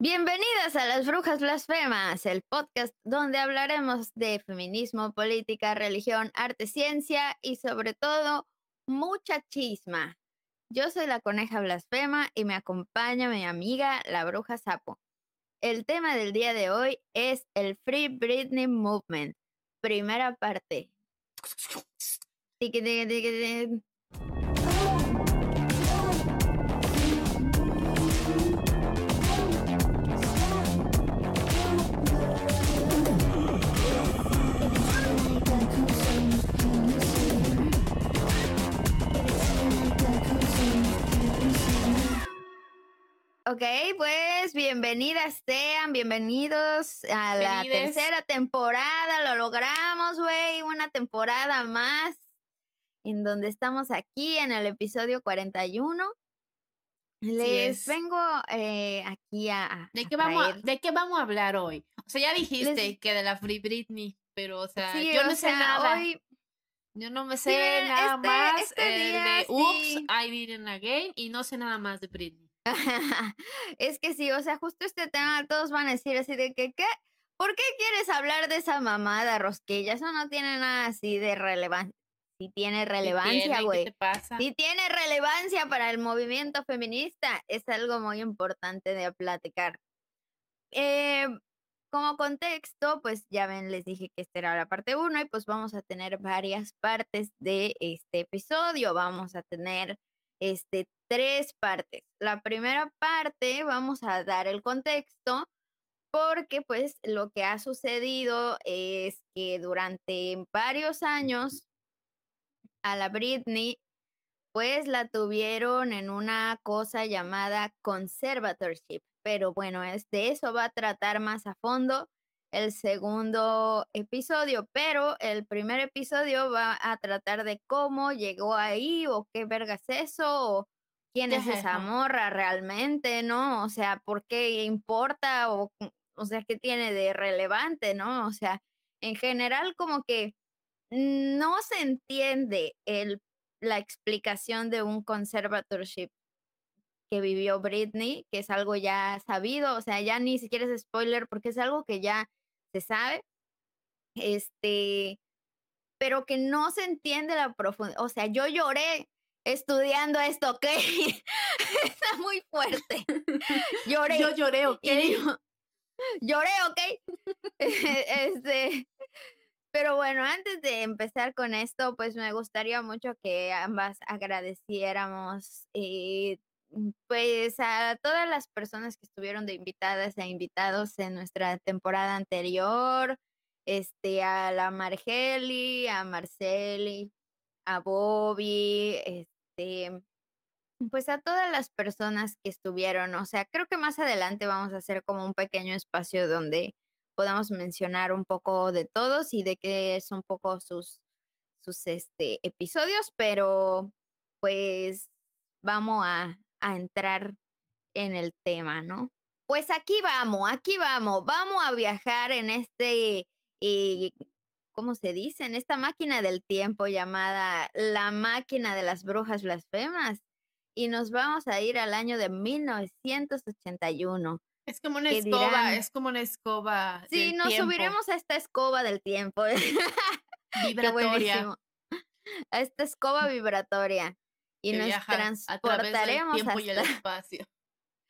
Bienvenidas a Las Brujas Blasfemas, el podcast donde hablaremos de feminismo, política, religión, arte, ciencia y sobre todo mucha chisma. Yo soy la coneja blasfema y me acompaña mi amiga la bruja sapo. El tema del día de hoy es el Free Britney Movement, primera parte. Ok, pues bienvenidas sean, bienvenidos a la tercera temporada, lo logramos, güey, una temporada más, en donde estamos aquí en el episodio 41. Les vengo eh, aquí a... ¿De qué, vamos a, ¿De qué vamos a hablar hoy? O sea, ya dijiste que de la Free Britney, pero o sea, yo no sé nada. Hoy... Yo no me sé nada este, más este de Oops, I Didn't Again y no sé nada más de Britney. es que sí, o sea, justo este tema todos van a decir así de que, ¿qué? ¿Por qué quieres hablar de esa mamada rosquilla? Eso no tiene nada así de relevancia. Sí tiene relevancia, güey. Sí tiene relevancia para el movimiento feminista. Es algo muy importante de platicar. Eh, como contexto, pues ya ven, les dije que esta era la parte 1 y pues vamos a tener varias partes de este episodio. Vamos a tener este tres partes. La primera parte vamos a dar el contexto porque pues lo que ha sucedido es que durante varios años a la Britney pues la tuvieron en una cosa llamada conservatorship, pero bueno, es de eso va a tratar más a fondo el segundo episodio, pero el primer episodio va a tratar de cómo llegó ahí o qué verga es eso o quién es esa morra realmente, ¿no? O sea, ¿por qué importa o, o sea, qué tiene de relevante, ¿no? O sea, en general como que no se entiende el, la explicación de un conservatorship que vivió Britney, que es algo ya sabido, o sea, ya ni siquiera es spoiler porque es algo que ya se sabe, este, pero que no se entiende la profundidad, o sea, yo lloré estudiando esto, ¿ok? Está muy fuerte. Lloré. Yo lloré, ¿ok? lloré, ¿ok? este, pero bueno, antes de empezar con esto, pues me gustaría mucho que ambas agradeciéramos eh, pues a todas las personas que estuvieron de invitadas e invitados en nuestra temporada anterior, este, a la Margeli, a Marceli, a Bobby, este, pues a todas las personas que estuvieron. O sea, creo que más adelante vamos a hacer como un pequeño espacio donde podamos mencionar un poco de todos y de qué son un poco sus, sus este, episodios, pero pues vamos a, a entrar en el tema, ¿no? Pues aquí vamos, aquí vamos, vamos a viajar en este eh, ¿cómo se dice? En esta máquina del tiempo llamada la máquina de las brujas blasfemas. Y nos vamos a ir al año de 1981. Es como una escoba, es como una escoba. Sí, nos subiremos a esta escoba del tiempo. vibratoria. a esta escoba vibratoria. Y nos transportaremos hasta, el espacio.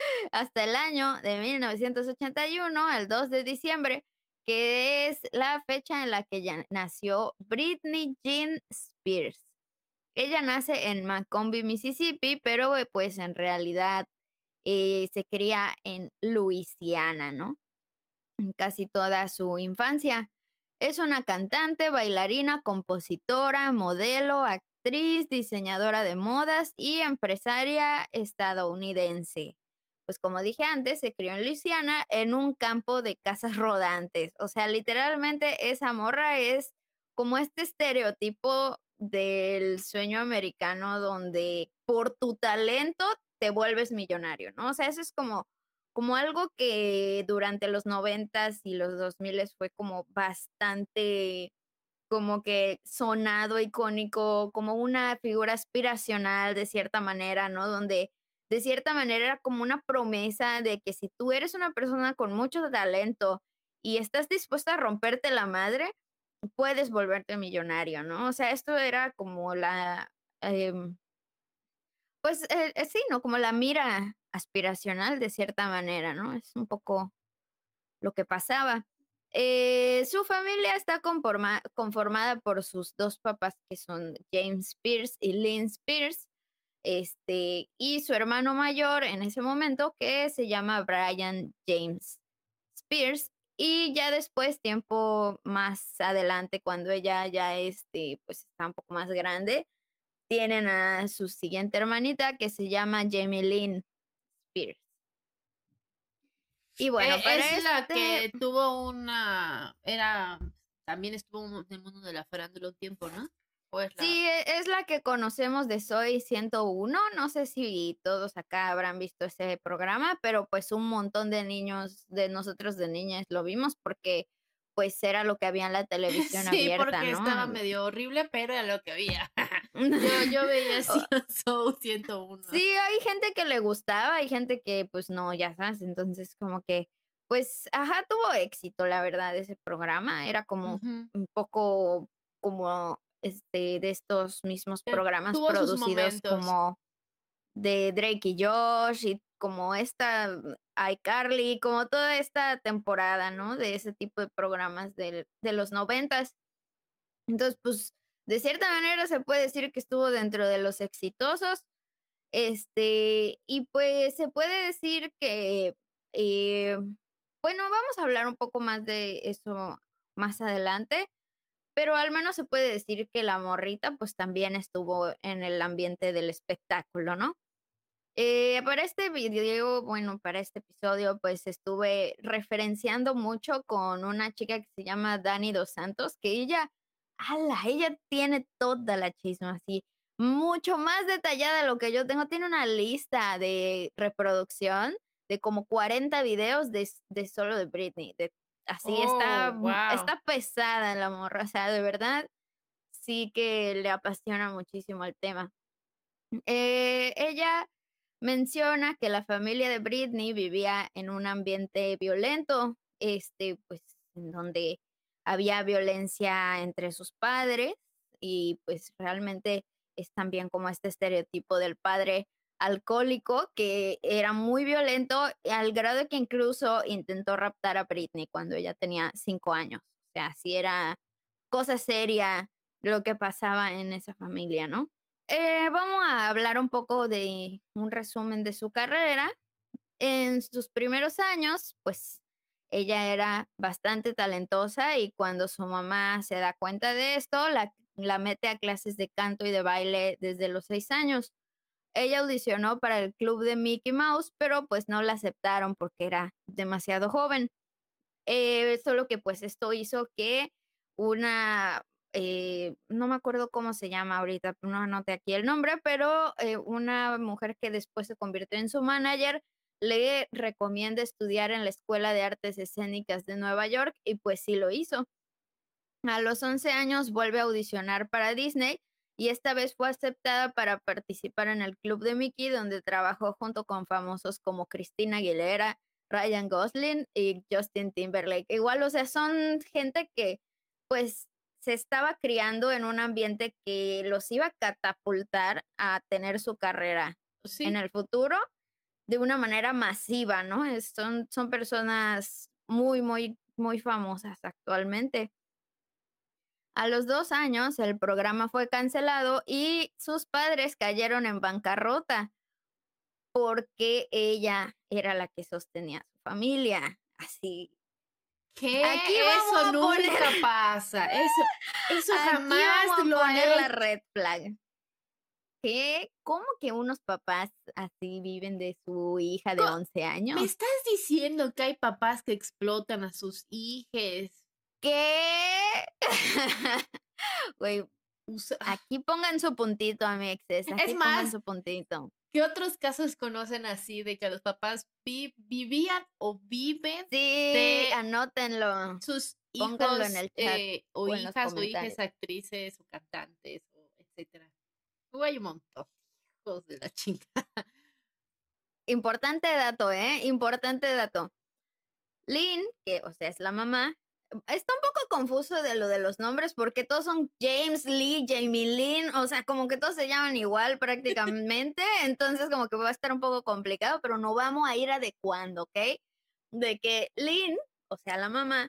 hasta el año de 1981, el 2 de diciembre, que es la fecha en la que ya nació Britney Jean Spears. Ella nace en Macomb, Mississippi, pero eh, pues en realidad eh, se cría en Luisiana, ¿no? Casi toda su infancia. Es una cantante, bailarina, compositora, modelo, actriz, diseñadora de modas y empresaria estadounidense pues como dije antes, se crió en Luisiana en un campo de casas rodantes. O sea, literalmente esa morra es como este estereotipo del sueño americano donde por tu talento te vuelves millonario, ¿no? O sea, eso es como, como algo que durante los noventas y los dos miles fue como bastante como que sonado, icónico, como una figura aspiracional de cierta manera, ¿no? Donde de cierta manera era como una promesa de que si tú eres una persona con mucho talento y estás dispuesta a romperte la madre, puedes volverte millonario, ¿no? O sea, esto era como la, em, pues eh, eh, sí, ¿no? Como la mira aspiracional de cierta manera, ¿no? Es un poco lo que pasaba. Eh, su familia está conformada por sus dos papás, que son James Pierce y Lynn Pierce, este, y su hermano mayor en ese momento, que se llama Brian James Spears. Y ya después, tiempo más adelante, cuando ella ya este, pues está un poco más grande, tienen a su siguiente hermanita que se llama Jamie Lynn Spears. Y bueno, e es la que este tuvo una, era, también estuvo en el mundo de la farándula un tiempo, ¿no? Sí, e, es la que conocemos de Soy 101. No sé si todos acá habrán visto ese programa, pero pues un montón de niños, de nosotros de niñas, lo vimos porque pues era lo que había en la televisión sí, abierta, porque estaba medio horrible, pero era lo que había. yo, yo veía Soy 101. Sí, hay gente que le gustaba, hay gente que pues no, ya sabes, entonces como que pues, ajá, tuvo éxito, la verdad, ese programa. Era como un poco como este, de estos mismos programas producidos como de Drake y Josh y como esta mm, iCarly, como toda esta temporada, ¿no? De ese tipo de programas de, de los noventas. Entonces, pues, de cierta manera se puede decir que estuvo dentro de los exitosos. Este, y pues se puede decir que, eh, bueno, vamos a hablar un poco más de eso más adelante, pero al menos se puede decir que la morrita pues también estuvo en el ambiente del espectáculo, ¿no? Eh, para este video, bueno, para este episodio, pues estuve referenciando mucho con una chica que se llama Dani Dos Santos, que ella, ala, ella tiene toda la chisma así, mucho más detallada de lo que yo tengo. Tiene una lista de reproducción de como 40 videos de, de solo de Britney, de así está, oh, está pesada la morra, o sea, de verdad sí que le apasiona muchísimo el tema. Eh, ella menciona que la familia de Britney vivía en un ambiente violento, este, pues, en donde había violencia entre sus padres y pues realmente es también como este estereotipo del padre alcohólico que era muy violento al grado que incluso intentó raptar a Britney cuando ella tenía cinco años. O sea, sí era cosa seria lo que pasaba en esa familia, ¿no? Eh, vamos a hablar un poco de un resumen de su carrera. En sus primeros años, pues ella era bastante talentosa y cuando su mamá se da cuenta de esto, la, mete a clases de canto y de baile desde los seis años ella audicionó para el club de Mickey Mouse, pero pues no la aceptaron porque era demasiado joven. Eh, solo que pues esto hizo que una, eh, no me acuerdo cómo se llama ahorita, no anoté aquí el nombre, pero eh, una mujer que después se convirtió en su manager le recomienda estudiar en la Escuela de Artes Escénicas de Nueva York y pues sí lo hizo. A los 11 años vuelve a audicionar para Disney y esta vez fue aceptada para participar en el Club de Mickey, donde trabajó junto con famosos como Cristina Aguilera, Ryan Gosling y Justin Timberlake. Igual, o sea, son gente que pues se estaba criando en un ambiente que los iba a catapultar a tener su carrera en el futuro de una manera masiva, ¿no? son, son personas muy, muy, muy famosas actualmente. A los dos años el programa fue cancelado y sus padres cayeron en bancarrota porque ella era la que sostenía a su familia. Así. ¿Qué? eso nunca pasa. Eso, eso jamás lo poner la red flag. ¿Qué? ¿Cómo que unos papás así viven de su hija de 11 años? ¿Me estás diciendo que hay papás que explotan a sus hijas? ¿Qué? Güey, aquí pongan su puntito, amixes. Aquí es más, pongan su puntito. ¿Qué otros casos conocen así de que los papás vivían o viven? Sí, anótenlo. Sus hijos en el chat eh, o, hijas o hijas actrices o cantantes o etcétera. hay un montón. Hijos de la chingada. importante dato, ¿eh? Importante dato. Lynn, que o sea es la mamá, está un poco confuso de lo de los nombres porque todos son James Lee, Jamie Lynn, o sea, como que todos se llaman igual prácticamente, entonces como que va a estar un poco complicado, pero no vamos a ir adecuando, ¿ok? De que Lynn, o sea, la mamá,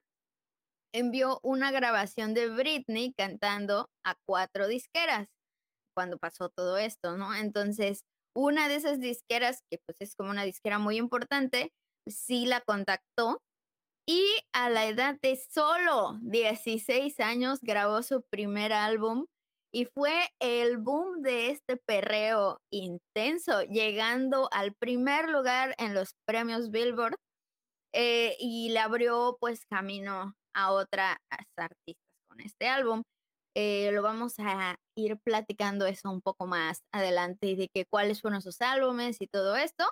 envió una grabación de Britney cantando a cuatro disqueras cuando pasó todo esto, ¿no? Entonces, una de esas disqueras, que pues es como una disquera muy importante, sí la contactó y a la edad de solo 16 años grabó su primer álbum y fue el boom de este perreo intenso, llegando al primer lugar en los premios Billboard eh, y le abrió pues camino a otras artistas con este álbum. Eh, lo vamos a ir platicando eso un poco más adelante de que cuáles fueron sus álbumes y todo esto.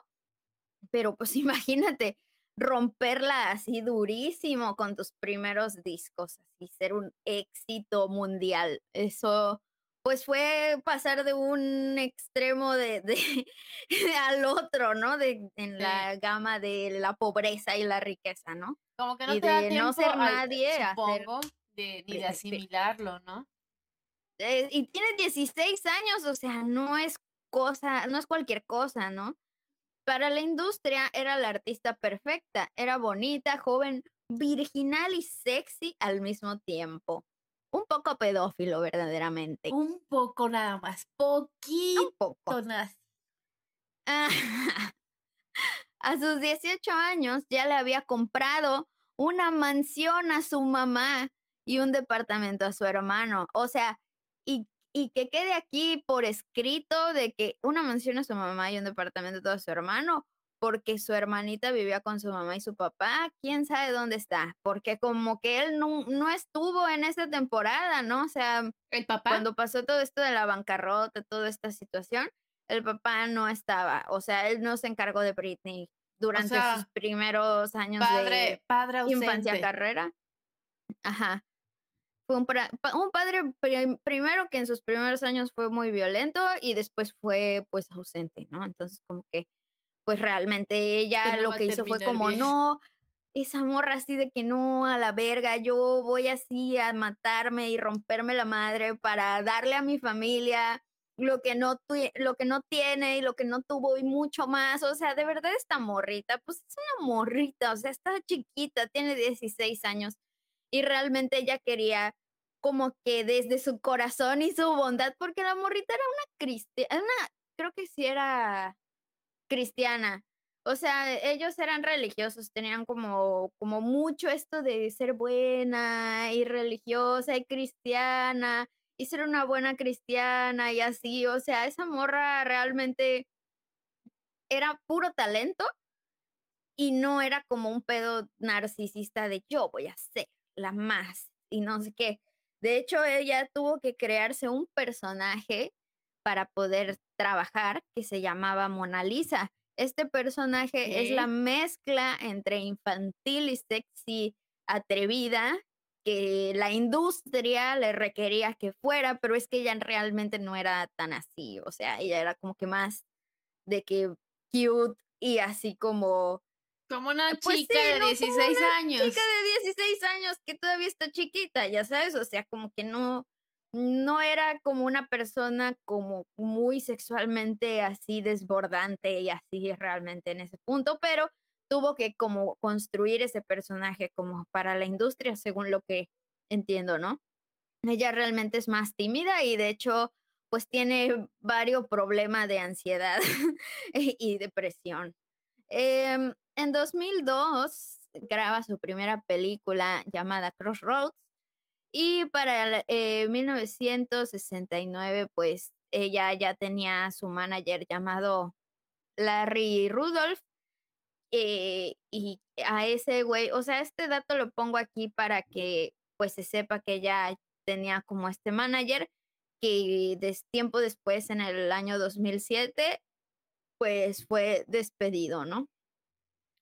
Pero pues imagínate romperla así durísimo con tus primeros discos, y ser un éxito mundial. Eso pues fue pasar de un extremo de, al otro, ¿no? De, en la gama de la pobreza y la riqueza, ¿no? Como que no te da no ser nadie, supongo, de, ni de asimilarlo, ¿no? Eh, y tiene 16 años, o sea, no es cosa, no es cualquier cosa, ¿no? Para la industria era la artista perfecta, era bonita, joven, virginal y sexy al mismo tiempo un poco pedófilo verdaderamente. Un poco nada más, poquito un poco. a sus 18 años ya le había comprado una mansión a su mamá y un departamento a su hermano. O sea, y, y que quede aquí por escrito de que una mansión a su mamá y un departamento a su hermano porque su hermanita vivía con su mamá y su papá, quién sabe dónde está, porque como que él no, no estuvo en esa temporada, ¿no? O sea, el papá. Cuando pasó todo esto de la bancarrota, toda esta situación, el papá no estaba, o sea, él no se encargó de Britney durante sus primeros años de padre infancia carrera. Ajá. Fue un, un padre primero que en sus primeros años fue muy violento y después fue pues ausente, ¿no? Entonces como que pues realmente ella lo que hizo fue como, no, esa morra así de que no, a la verga, yo voy así a matarme y romperme la madre para darle a mi familia lo que no, lo que no tiene y lo que no tuvo y mucho más. O sea, de verdad esta morrita, pues es una morrita, o sea, está chiquita, tiene 16 años y realmente ella quería como que desde su corazón y su bondad, porque la morrita era una cristiana, creo que sí era cristiana. O sea, ellos eran religiosos, tenían como, como mucho esto de ser buena y religiosa y cristiana y ser una buena cristiana y así. O sea, esa morra realmente era puro talento y no era como un pedo narcisista de yo voy a ser la más y no sé qué. De hecho, ella tuvo que crearse un personaje para poder trabajar que se llamaba Mona Lisa. Este personaje es la mezcla entre infantil y sexy atrevida que la industria le requería que fuera, pero es que ella realmente no era tan así, o sea, ella era como que más de que cute y así como como una pues chica de 16 años. Chica de 16 años que todavía está chiquita, ya sabes, o sea, como que no no era como una persona como muy sexualmente así desbordante y así realmente en ese punto, pero tuvo que como construir ese personaje como para la industria, según lo que entiendo, ¿no? Ella realmente es más tímida y de hecho pues tiene varios problemas de ansiedad y depresión. Em, en 2002 graba su primera película llamada Crossroads y para eh, 1969, pues ella ya tenía su manager llamado Larry Rudolph. Eh, y a ese güey, o sea, este dato lo pongo aquí para que pues se sepa que ella tenía como este manager que tiempo después, en el año 2007, pues fue despedido, ¿no?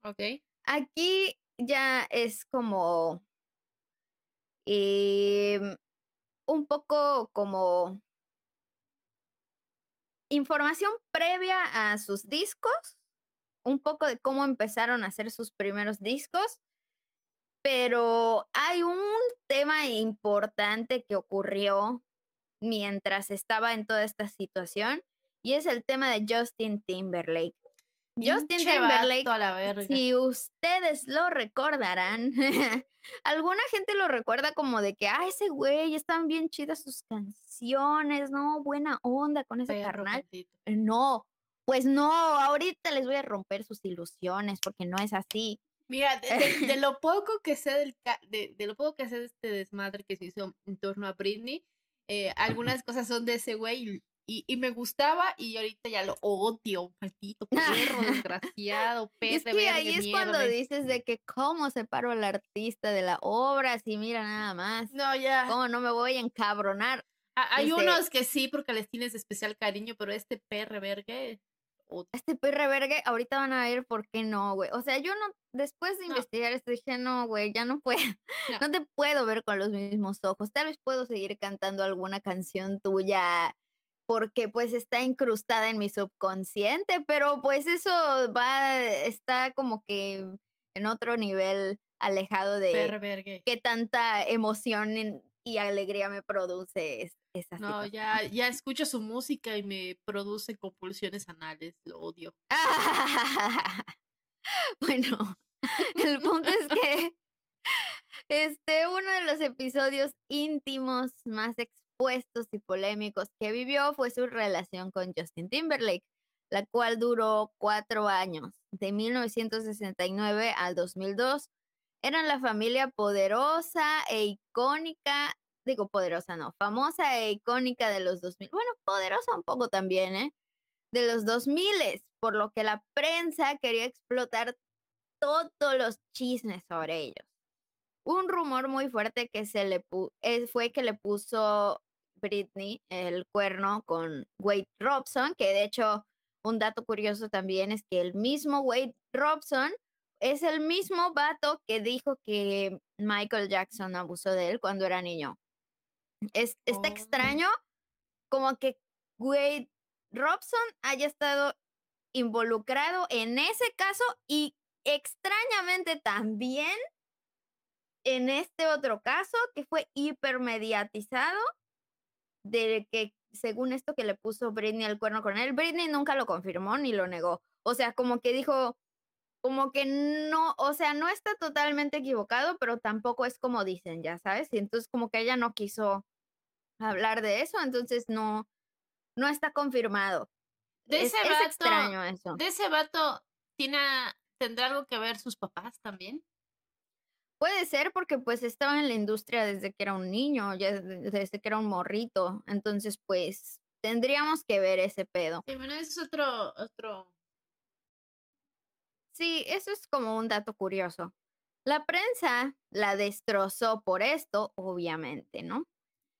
Ok. Aquí ya es como mm, un poco como información previa a sus discos un poco de cómo empezaron a hacer sus primeros discos, pero hay un tema importante que ocurrió mientras estaba en toda esta situación y es el tema de Justin Timberlake. Justin Timberlake, si ustedes lo recordarán, alguna gente lo recuerda como de que, ah, ese güey, están bien chidas sus canciones, ¿no? Buena onda con ese carnal. No, pues no, ahorita les voy a romper sus ilusiones porque no es así. Mira, de, lo poco que sé del de, de, lo poco que sé de este desmadre que se hizo en torno a Britney, eh, algunas cosas son de ese güey y, y, me gustaba y ahorita ya lo odio, maldito perro, desgraciado, pez es que ahí es cuando dices de que cómo separo al artista de la obra, si mira nada más. No, ya. Cómo no me voy a encabronar. hay este unos que sí porque les tienes especial cariño, pero este perre vergue este perre vergue, ahorita van a ver por qué no, güey. O sea, yo no, después de investigar esto dije, no, güey, ya no puedo, no. te puedo ver con los mismos ojos. Tal vez puedo seguir cantando alguna canción tuya porque pues está incrustada en mi subconsciente, pero pues eso va, está como que en otro nivel alejado de qué tanta emoción y alegría me produce esa No, ya, ya escucho su música y me produce compulsiones anales, lo odio. bueno, el punto es que este, uno de los episodios íntimos más puestos y polémicos que vivió fue su relación con Justin Timberlake, la cual duró cuatro años, de 1969 al 2002. Eran la familia poderosa e icónica, digo poderosa no, famosa e icónica de los 2000, bueno, poderosa un poco también, ¿eh? De los 2000, por lo que la prensa quería explotar todos los chismes sobre ellos. Un rumor muy fuerte que se le eh, fue que le puso Britney el cuerno con Wade Robson, que de hecho un dato curioso también es que el mismo Wade Robson es el mismo vato que dijo que Michael Jackson abusó de él cuando era niño. Es, está oh. extraño como que Wade Robson haya estado involucrado en ese caso y extrañamente también en este otro caso que fue hipermediatizado de que según esto que le puso Britney al cuerno con él, Britney nunca lo confirmó ni lo negó. O sea, como que dijo, como que no, o sea, no está totalmente equivocado, pero tampoco es como dicen, ya sabes. Y entonces como que ella no quiso hablar de eso, entonces no, no está confirmado. De ese vato, extraño eso. De ese vato, ¿tiene, ¿tendrá algo que ver sus papás también? Puede ser porque pues estaba en la industria desde que era un niño, ya desde que era un morrito, entonces pues tendríamos que ver ese pedo. Sí, bueno, eso es otro, otro. Sí, eso es como un dato curioso. La prensa la destrozó por esto, obviamente, ¿no?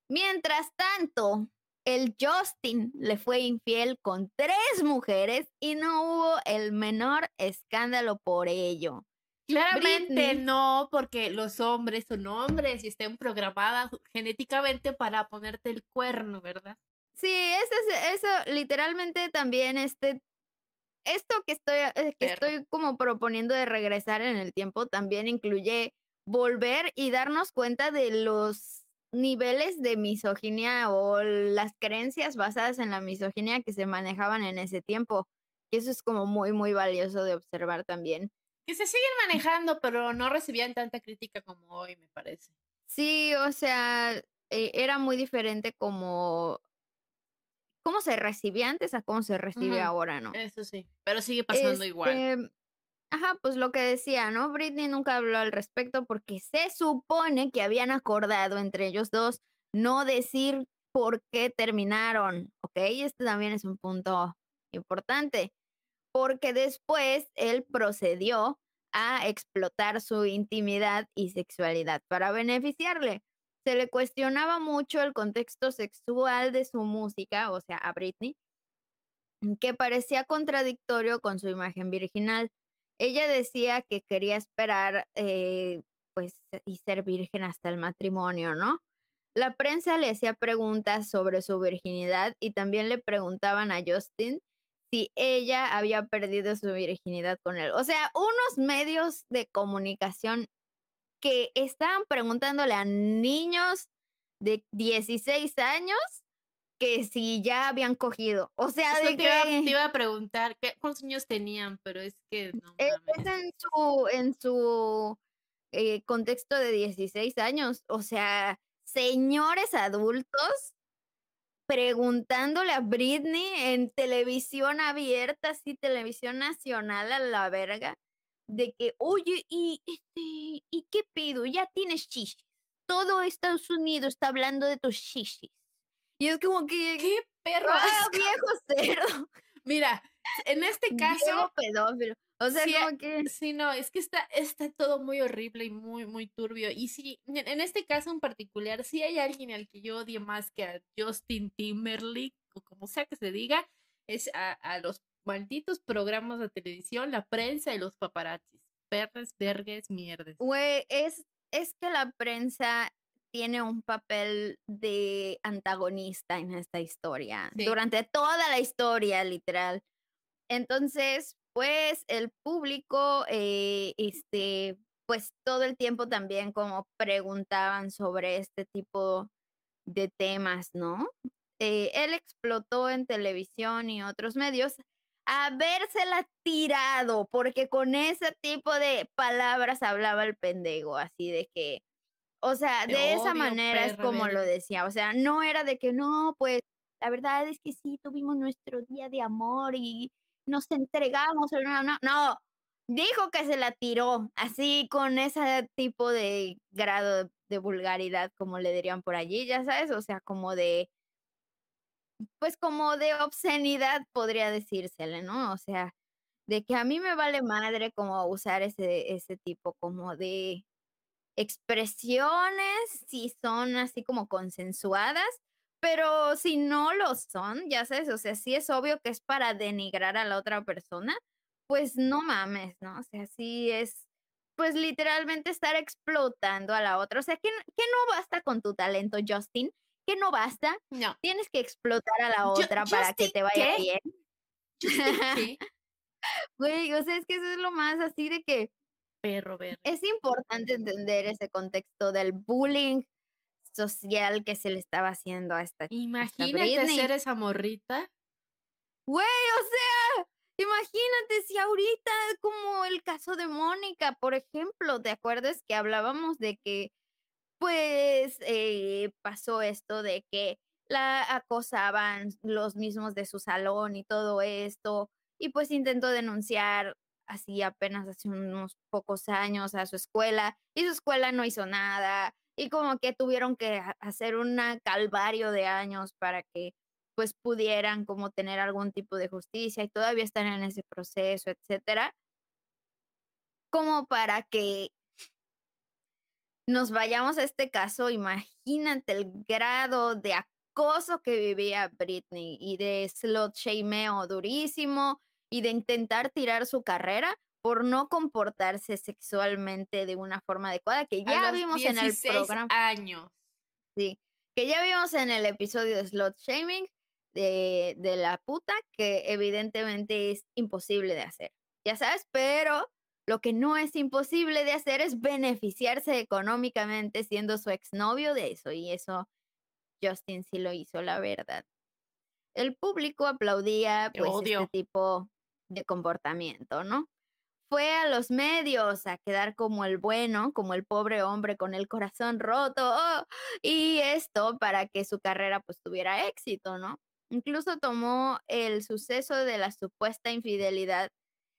Mientras tanto, el Justin le fue infiel con tres mujeres y no hubo el menor escándalo por ello. Claramente no, porque los hombres son hombres y estén programadas genéticamente para ponerte el cuerno, ¿verdad? Sí, eso, es, eso literalmente también este, esto que estoy, eh, que estoy como proponiendo de regresar en el tiempo también incluye volver y darnos cuenta de los niveles de misoginia o las creencias basadas en la misoginia que se manejaban en ese tiempo. Y eso es como muy, muy valioso de observar también que se siguen manejando, pero no recibían tanta crítica como hoy, me parece. Sí, o sea, e, era muy diferente como cómo se recibía antes a cómo se recibe ahora, ¿no? Eso sí, pero sigue pasando igual. Este, ajá, pues lo que decía, ¿no? Britney nunca habló al respecto porque se supone que habían acordado entre ellos dos no decir por qué terminaron, ¿ok? Este también es un punto importante porque después él procedió a explotar su intimidad y sexualidad para beneficiarle. Se le cuestionaba mucho el contexto sexual de su música, o sea, a Britney, que parecía contradictorio con su imagen virginal. Ella decía que quería esperar, eh, pues, y ser virgen hasta el matrimonio, ¿no? La prensa le hacía preguntas sobre su virginidad y también le preguntaban a Justin si ella había perdido su virginidad con él. O sea, unos medios de comunicación que estaban preguntándole a niños de 16 años que si ya habían cogido. O sea, de te, que... te, iba, a preguntar ¿qué, cuántos años tenían, pero es que no. Es, en su, en su eh, contexto de 16 años. O sea, señores adultos preguntándole a Britney en televisión abierta, así, televisión nacional a la verga, de que, oye, y este, ¿y qué pido? Ya tienes chichis. Todo Estados Unidos está hablando de tus chichis. Y es como que. ¡Qué perro! ¡Ah, viejo cerdo! Mira, en este caso. pedófilo. O sea, como que. Sí, no, es que está, está todo muy horrible y muy, muy turbio. Y sí, en este caso en particular, sí hay alguien al que yo odie más que a Justin Timberlake, o como sea que se diga, es a, a los malditos programas de televisión, la prensa y los paparazzis. Perres, vergues, mierdes. Güey, es, es que la prensa tiene un papel de antagonista en esta historia, durante toda la historia, literal. Entonces, pues el público, eh, este, pues todo el tiempo también como preguntaban sobre este tipo de temas, ¿no? Eh, él explotó en televisión y otros medios habérsela tirado, porque con ese tipo de palabras hablaba el pendejo, así de que, o sea, de esa manera es como lo decía, o sea, no era de que no, pues la verdad es que sí, tuvimos nuestro día de amor y nos entregamos, no, no, no, dijo que se la tiró, así con ese tipo de grado de vulgaridad, como le dirían por allí, ya sabes, o sea, como de pues como de obscenidad podría decírsele, ¿no? O sea, de que a mí me vale madre como usar ese, ese tipo como de expresiones, si son así como consensuadas, pero si no lo son, ya sabes, o sea, si es obvio que es para denigrar a la otra persona, pues no mames, ¿no? O sea, sí es, pues literalmente estar explotando a la otra. O sea, que, que no basta con tu talento, Justin, que no basta. No. Tienes que explotar a la otra para que te vaya bien. Güey, o sea, es que eso es lo más así de que. Perro, perro. Es importante entender ese contexto del bullying social que se le estaba haciendo a esta Imagínate ser esa morrita. Güey, o sea, imagínate si ahorita, como el caso de Mónica, por ejemplo, ¿te acuerdas que hablábamos de que pues eh, pasó esto de que la acosaban los mismos de su salón y todo esto, y pues intentó denunciar así apenas hace unos pocos años a su escuela, y su escuela no hizo nada, y como que tuvieron que hacer un calvario de años para que pues pudieran como tener algún tipo de justicia y todavía están en ese proceso, etcétera, como para que nos vayamos a este caso, imagínate el grado de acoso que vivía Britney y de slot shameo durísimo y de intentar tirar su carrera por no comportarse sexualmente de una forma adecuada, que ya vimos en el programa. años. Sí, que ya vimos en el episodio de slot shaming de, de la puta, que evidentemente es imposible de hacer. Ya sabes, pero lo que no es imposible de hacer es beneficiarse económicamente siendo su exnovio de eso. Y eso Justin sí lo hizo, la verdad. El público aplaudía pues este tipo de comportamiento, ¿no? Fue a los medios a quedar como el bueno, como el pobre hombre con el corazón roto, ¡oh! y esto para que su carrera pues tuviera éxito, ¿no? Incluso tomó el suceso de la supuesta infidelidad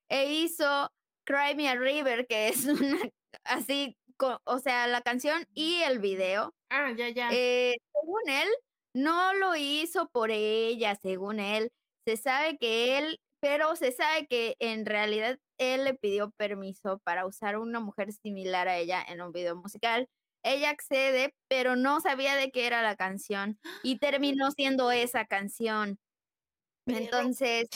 e hizo Cry Me a River, que es una así, o sea, la canción y el video. Ah, ya, ya. Eh, según él, no lo hizo por ella, según él. Se sabe que él, pero se sabe que en realidad él le pidió permiso para usar una mujer similar a ella en un video musical. Ella accede, pero no sabía de qué era la canción y terminó siendo esa canción. Entonces,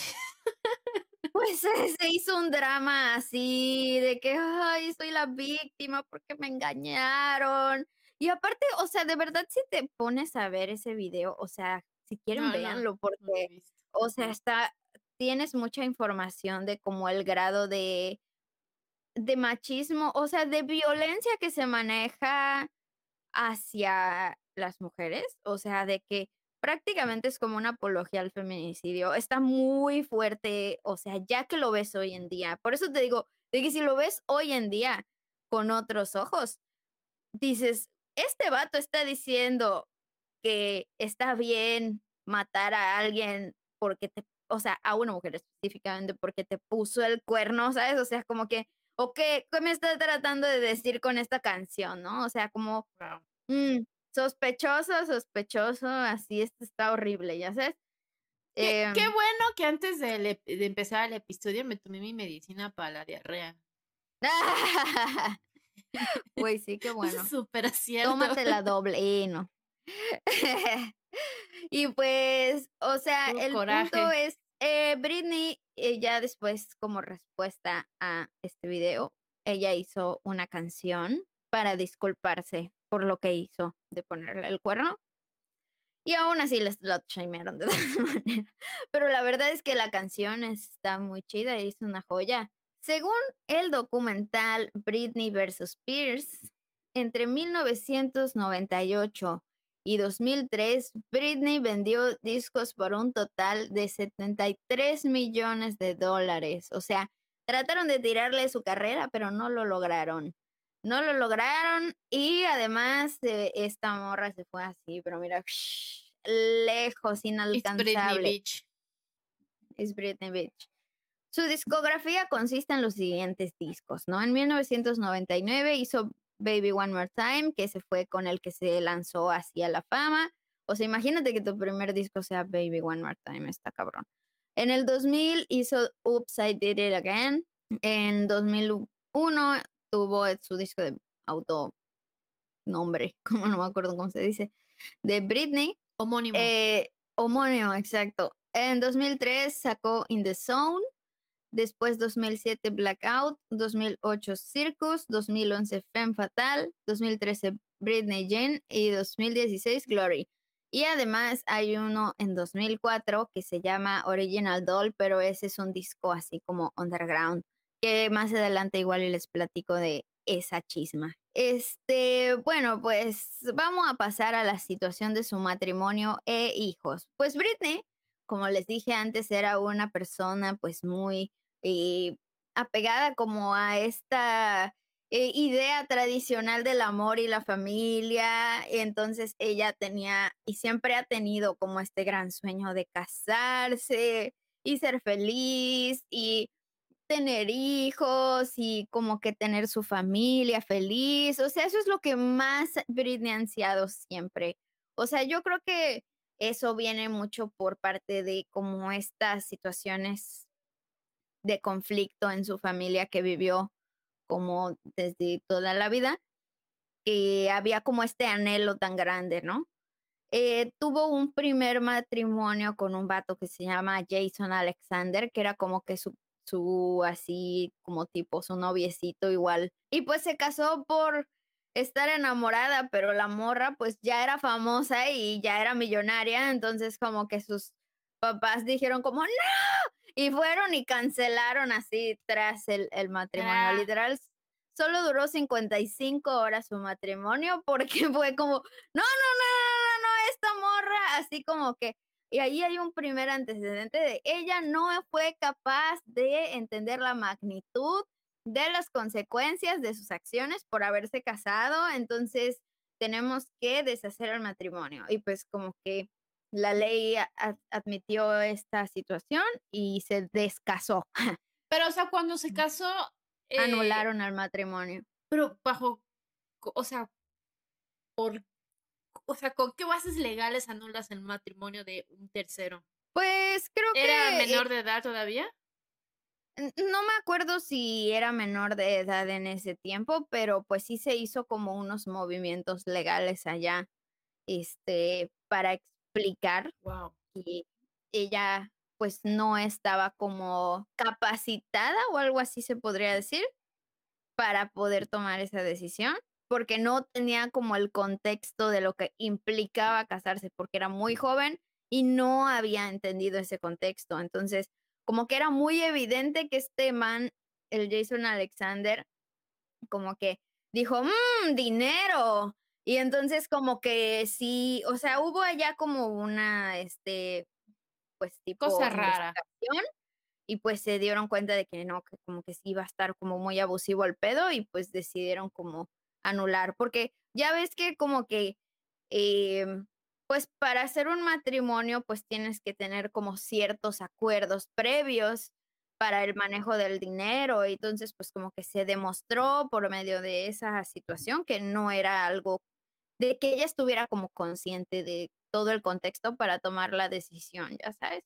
pues se hizo un drama así de que, ay, soy la víctima porque me engañaron. Y aparte, o sea, de verdad, si te pones a ver ese video, o sea, si quieren, véanlo, porque, o sea, está tienes mucha información de como el grado de, de machismo, o sea, de violencia que se maneja hacia las mujeres, o sea, de que prácticamente es como una apología al feminicidio. Está muy fuerte, o sea, ya que lo ves hoy en día. Por eso te digo, de que si lo ves hoy en día con otros ojos, dices, este vato está diciendo que está bien matar a alguien porque te, o sea, a una mujer específicamente porque te puso el cuerno, ¿sabes? O sea, como que, o qué, ¿qué me está tratando de decir con esta canción, no? O sea, como, mm, sospechoso, sospechoso, así esto está horrible, ya sabes. Qué, qué em bueno que antes de, de, empezar el episodio me tomé mi medicina para la diarrea. Güey, sí, qué bueno. Súper cierto. Tómate la doble, no. y pues, o sea, el punto es, eh, Britney, ya después como respuesta a este video, ella hizo una canción para disculparse por lo que hizo de ponerle el cuerno. Y aún así les lo de esa manera. Pero la verdad es que la canción está muy chida y es una joya. Según el documental Britney vs. Spears, entre 1998 y 2003, Britney vendió discos por un total de 73 millones de dólares. O sea, trataron de tirarle su carrera, pero no lo lograron. No lo lograron y además esta morra se fue así, pero mira, lejos, inalcanzable. Es Britney Beach. Es Britney Beach. Su discografía consiste en los siguientes discos, ¿no? En 1999 hizo Baby One More Time, que se fue con el que se lanzó hacia la fama. O sea, imagínate que tu primer disco sea Baby One More Time, está cabrón. En el 2000 hizo Oops, I Did It Again. En 2001 tuvo su disco de auto nombre, como no me acuerdo cómo se dice, de Britney. Homónimo. Eh, homónimo, exacto. En 2003 sacó In the Zone, después 2007 Blackout, 2008 Circus, 2011 Femme Fatal, 2013 Britney Jean y 2016 Glory. Y además hay uno en 2004 que se llama Original Doll, pero ese es un disco así como underground que más adelante igual les platico de esa chisma. Este, bueno, pues vamos a pasar a la situación de su matrimonio e hijos. Pues Britney, como les dije antes, era una persona pues muy eh, apegada como a esta eh, idea tradicional del amor y la familia. Entonces ella tenía y siempre ha tenido como este gran sueño de casarse y ser feliz y tener hijos y como que tener su familia feliz. O sea, eso es lo que más Britney siempre. O sea, yo creo que eso viene mucho por parte de como estas situaciones de conflicto en su familia que vivió como desde toda la vida, que había como este anhelo tan grande, ¿no? Eh, tuvo un primer matrimonio con un vato que se llama Jason Alexander, que era como que su su así como tipo su noviecito igual. Y pues se casó por estar enamorada, pero la morra pues ya era famosa y ya era millonaria, entonces como que sus papás dijeron como no y fueron y cancelaron así tras el, el matrimonio. Literal, solo duró 55 horas su matrimonio porque fue como, no, no, no, no, no, no, esta morra, así como que y ahí hay un primer antecedente de ella no fue capaz de entender la magnitud de las consecuencias de sus acciones por haberse casado, entonces tenemos que deshacer el matrimonio. Y pues como que la ley admitió esta situación y se descasó. Pero, o sea, cuando se casó... Eh, Anularon al matrimonio. Pero bajo, o sea, ¿por o sea, ¿con qué bases legales anulas el matrimonio de un tercero? Pues creo que... ¿Era menor de edad todavía? No me acuerdo si era menor de edad en ese tiempo, pero pues sí se hizo como unos movimientos legales allá, este, para explicar wow. que ella pues no estaba como capacitada o algo así se podría decir para poder tomar esa decisión porque no tenía como el contexto de lo que implicaba casarse, porque era muy joven y no había entendido ese contexto. Entonces, como que era muy evidente que este man, el Jason Alexander, como que dijo, mmm, dinero. Y entonces como que sí, o sea, hubo allá como una, este, pues tipo... Cosa rara. Y pues se dieron cuenta de que no, que como que sí iba a estar como muy abusivo el pedo y pues decidieron como anular, porque ya ves que como que, em, pues para hacer un matrimonio, pues tienes que tener como ciertos acuerdos previos para el manejo del dinero. Y entonces, pues como que se demostró por medio de esa situación que no era algo de que ella estuviera como consciente de todo el contexto para tomar la decisión, ya sabes.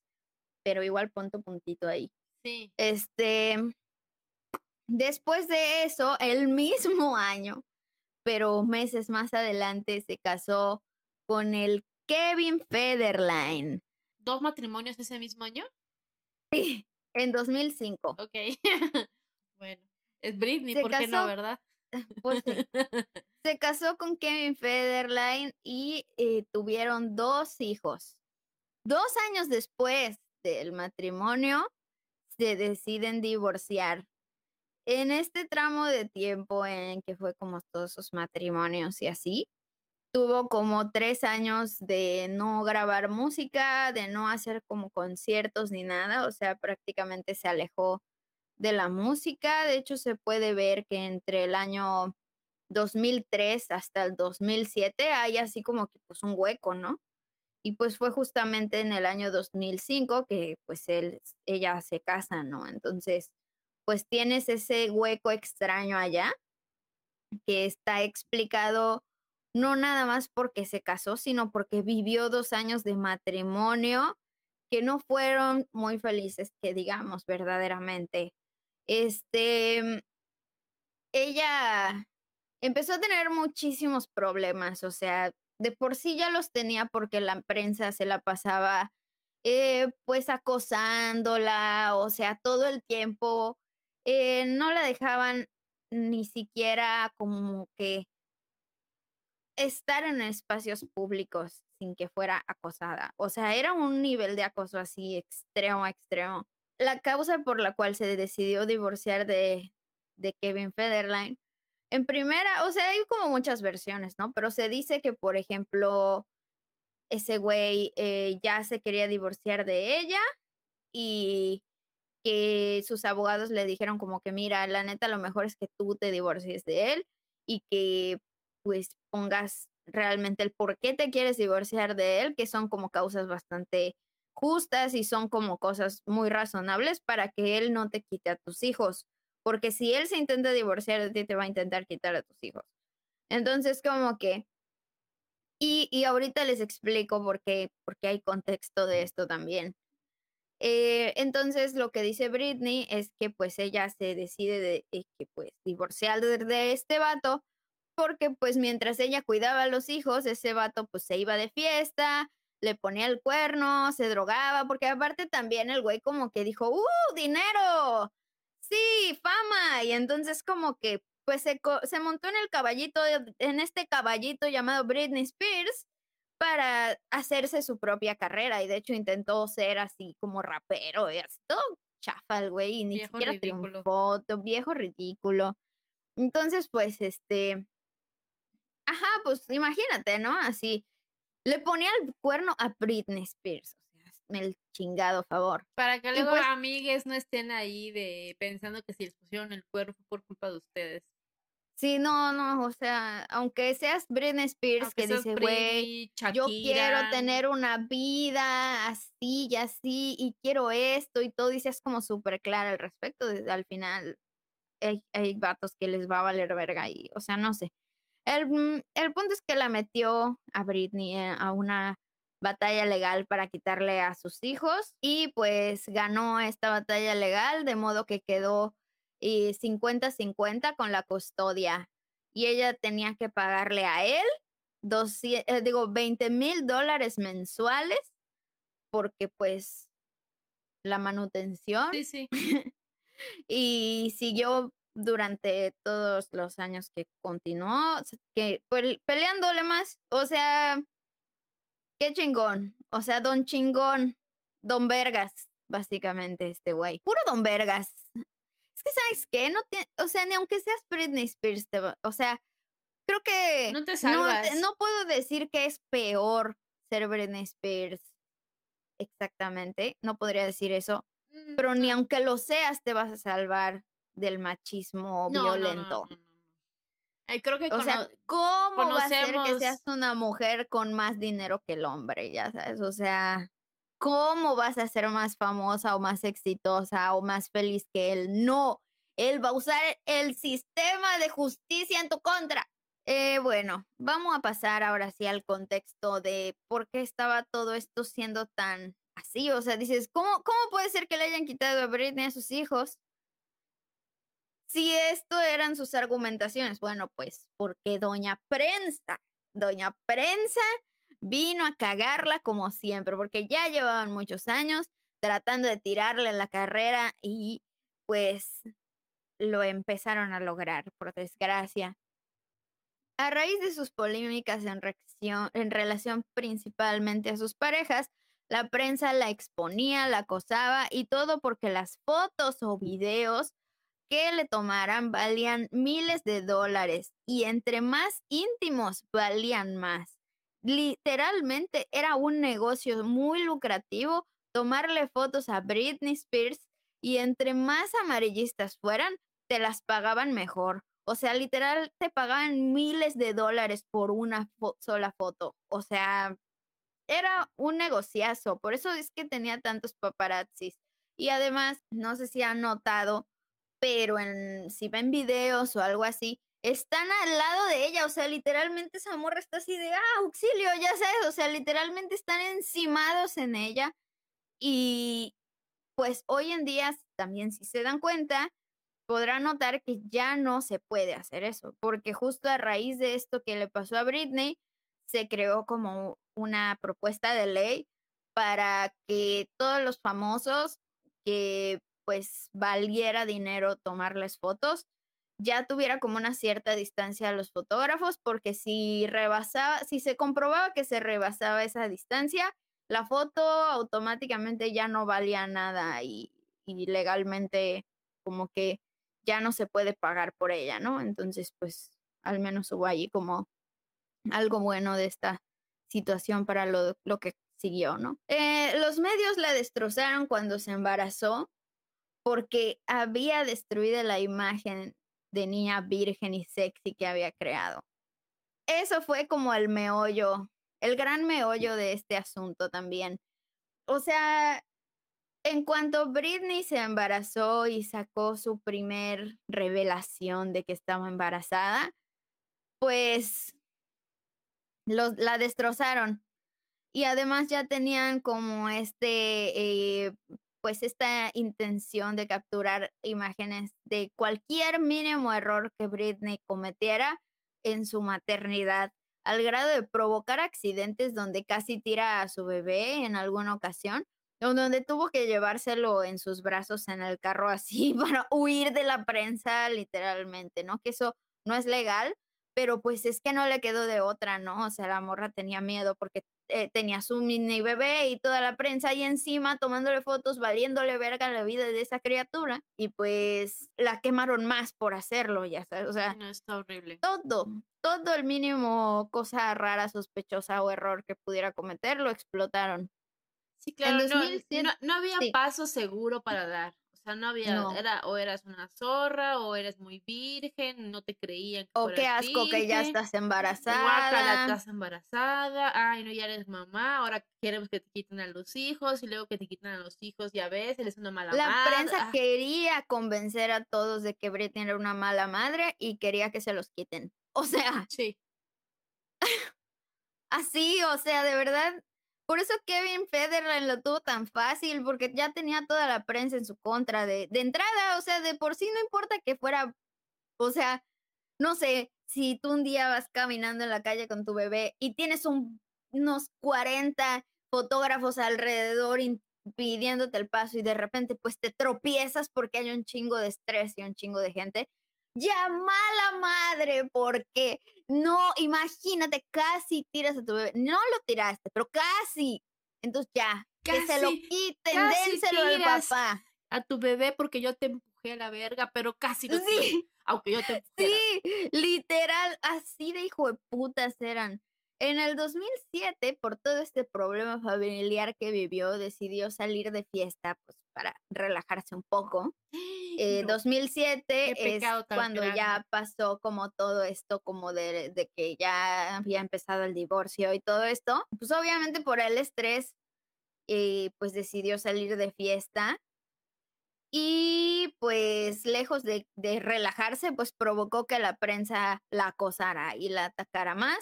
Pero igual punto puntito ahí. Sí. Este, después de eso, el mismo año, pero meses más adelante, se casó con el Kevin Federline. ¿Dos matrimonios ese mismo año? Sí. En 2005. Ok. bueno, es Britney, ¿por qué no, verdad? Pues Se casó con Kevin Federline y eh, tuvieron dos hijos. Dos años después del matrimonio, se deciden divorciar. En este tramo de tiempo en que fue como todos sus matrimonios y así, tuvo como tres años de no grabar música, de no hacer como conciertos ni nada, o sea, prácticamente se alejó de la música. De hecho, se puede ver que entre el año 2003 hasta el 2007 hay así como que pues un hueco, ¿no? Y pues fue justamente en el año 2005 que pues él, ella se casa, ¿no? Entonces, pues tienes ese hueco extraño allá que está explicado no nada más porque se casó, sino porque vivió dos años de matrimonio que no fueron muy felices, que digamos verdaderamente. Este, ella empezó a tener muchísimos problemas, o sea, de por sí ya los tenía porque la prensa se la pasaba eh, pues acosándola, o sea, todo el tiempo, eh, no la dejaban ni siquiera como que estar en espacios públicos sin que fuera acosada. O sea, era un nivel de acoso así extremo, extremo. La causa por la cual se decidió divorciar de, de Kevin Federline, en primera, o sea, hay como muchas versiones, ¿no? Pero se dice que, por ejemplo, ese güey eh, ya se quería divorciar de ella y que sus abogados le dijeron como que, mira, la neta, lo mejor es que tú te divorcies de él y que pues pongas realmente el por qué te quieres divorciar de él, que son como causas bastante justas y son como cosas muy razonables para que él no te quite a tus hijos, porque si él se intenta divorciar de ti, te va a intentar quitar a tus hijos. Entonces, como que, y, y ahorita les explico por qué, porque hay contexto de esto también. Eh, entonces, lo que dice Britney es que pues ella se decide de, que pues divorciar de este vato porque pues mientras ella cuidaba a los hijos, ese vato pues se iba de fiesta, le ponía el cuerno, se drogaba, porque aparte también el güey como que dijo, ¡uh, dinero! Sí, fama. Y entonces como que pues se, se montó en el caballito, en este caballito llamado Britney Spears para hacerse su propia carrera y de hecho intentó ser así como rapero y así todo chafa el güey y ni siquiera ridículo. triunfó, viejo ridículo. Entonces pues este Ajá, pues imagínate, ¿no? Así, le ponía el cuerno a Britney Spears, o sea, el chingado favor. Para que luego pues amigues no estén ahí de pensando que si les pusieron el cuerno fue por culpa de ustedes. Sí, no, no, o sea, aunque seas Britney Spears que dice, güey, yo quiero tener una vida así y así y quiero esto y todo, y seas como súper clara al respecto, al final hay, hay vatos que les va a valer verga y, o sea, no sé. Mm, el, punto es que la metió a Britney eh, a una batalla legal para quitarle a sus hijos y pues ganó esta batalla legal de modo que quedó 50-50 eh, con la custodia y ella tenía que pagarle a él eh, digo 20 mil dólares mensuales porque pues la manutención sí, sí. y siguió durante todos los años que continuó, que peleándole más, o sea, qué chingón, o sea, don chingón, don Vergas, básicamente, este güey. Puro don vergas. Es que, ¿sabes qué? No o sea, ni aunque seas Britney Spears, o sea, creo que no, te no, no puedo decir que es peor ser Britney Spears. Exactamente, no podría decir eso. Mm, pero ni aunque lo seas, te vas a salvar del machismo violento. creo que o sea, ¿cómo va a ser que seas una mujer con más dinero que el hombre? Ya sabes, o sea, ¿cómo vas a ser más famosa o más exitosa o más feliz que él? No, él va a usar el sistema de justicia en tu contra. Eh, bueno, vamos a pasar ahora sí al contexto de por qué estaba todo esto siendo tan así. O sea, dices, ¿cómo, cómo puede ser que le hayan quitado a Britney a sus hijos? Si esto eran sus argumentaciones, bueno, pues porque Doña Prensa, Doña Prensa vino a cagarla como siempre, porque ya llevaban muchos años tratando de tirarle la carrera y pues lo empezaron a lograr, por desgracia. A raíz de sus polémicas en, en relación principalmente a sus parejas, la prensa la exponía, la acosaba y todo porque las fotos o videos que le tomaran valían miles de dólares y entre más íntimos valían más. Literalmente era un negocio muy lucrativo tomarle fotos a Britney Spears y entre más amarillistas fueran, te las pagaban mejor. O sea, literal, te pagaban miles de dólares por una sola foto. O sea, era un negociazo. Por eso es que tenía tantos paparazzis. Y además, no sé si han notado, pero si ven videos o algo así, están al lado de ella. O sea, literalmente esa morra está así de, ah, auxilio, ya sabes. O sea, literalmente están encimados en ella. Y pues hoy en día, también si se dan cuenta, podrá notar que ya no se puede hacer eso, porque justo a raíz de esto que le pasó a Britney, se creó como una propuesta de ley para que todos los famosos que pues valiera dinero tomarles fotos, ya tuviera como una cierta distancia a los fotógrafos, porque si rebasaba, si se comprobaba que se rebasaba esa distancia, la foto automáticamente ya no valía nada y, legalmente como que ya no se puede pagar por ella, ¿no? Entonces, pues al menos hubo ahí como algo bueno de esta situación para lo, lo que siguió, ¿no? Eh, los medios la destrozaron cuando se embarazó porque había destruido la imagen de niña virgen y sexy que había creado. Eso fue como el meollo, el gran meollo de este asunto también. O sea, en cuanto Britney se embarazó y sacó su primer revelación de que estaba embarazada, pues la destrozaron. Y además ya tenían como este, eh, pues esta intención de capturar imágenes de cualquier mínimo error que Britney cometiera en su maternidad, al grado de provocar accidentes donde casi tira a su bebé en alguna ocasión donde tuvo que llevárselo en sus brazos en el carro así para huir de la prensa, literalmente, ¿no? Que eso no es legal, pero pues es que no le quedó de otra, ¿no? O sea, la morra tenía miedo porque eh, tenía su mini bebé y toda la prensa ahí encima tomándole fotos, valiéndole verga la vida de esa criatura y pues la quemaron más por hacerlo, ya sabes, o sea, no, está horrible. Todo, todo el mínimo cosa rara, sospechosa o error que pudiera cometer lo explotaron. Sí, claro, no, no, había paso seguro para dar. O sea, no había, era o eras una zorra o eres muy virgen, no te creían. o qué asco que ya estás embarazada. la estás embarazada, ay, no, ya eres mamá, ahora queremos que te quiten a los hijos y luego que te quiten a los hijos, ya ves, eres una mala madre. La prensa ah. quería convencer a todos de que Britney era una mala madre y quería que se los quiten. O sea. Sí. Así, o sea, de verdad, por eso Kevin Federer lo tuvo tan fácil, porque ya tenía toda la prensa en su contra de, de entrada, o sea, de por sí no importa que fuera, o sea, no sé, si tú un día vas caminando en la calle con tu bebé y tienes unos 40 fotógrafos alrededor pidiéndote el paso y de repente pues te tropiezas porque hay un chingo de estrés y un chingo de gente, ya mala madre, porque no, imagínate, casi tiras a tu bebé. No lo tiraste, pero casi. Entonces ya, que se lo quiten, dénselo al papá. A tu bebé porque yo te empujé a la verga, pero casi sí. aunque yo te empujé. Sí, literal, así de hijo de putas eran. En el 2007, por todo este problema familiar que vivió, decidió salir de fiesta pues, para relajarse un poco. Eh, 2007 es cuando ya pasó como todo esto, como de, de, que ya había empezado el divorcio y todo esto. Pues obviamente por el estrés, eh, pues decidió salir de fiesta. Y pues lejos de, de relajarse, pues provocó que la prensa la acosara y la atacara más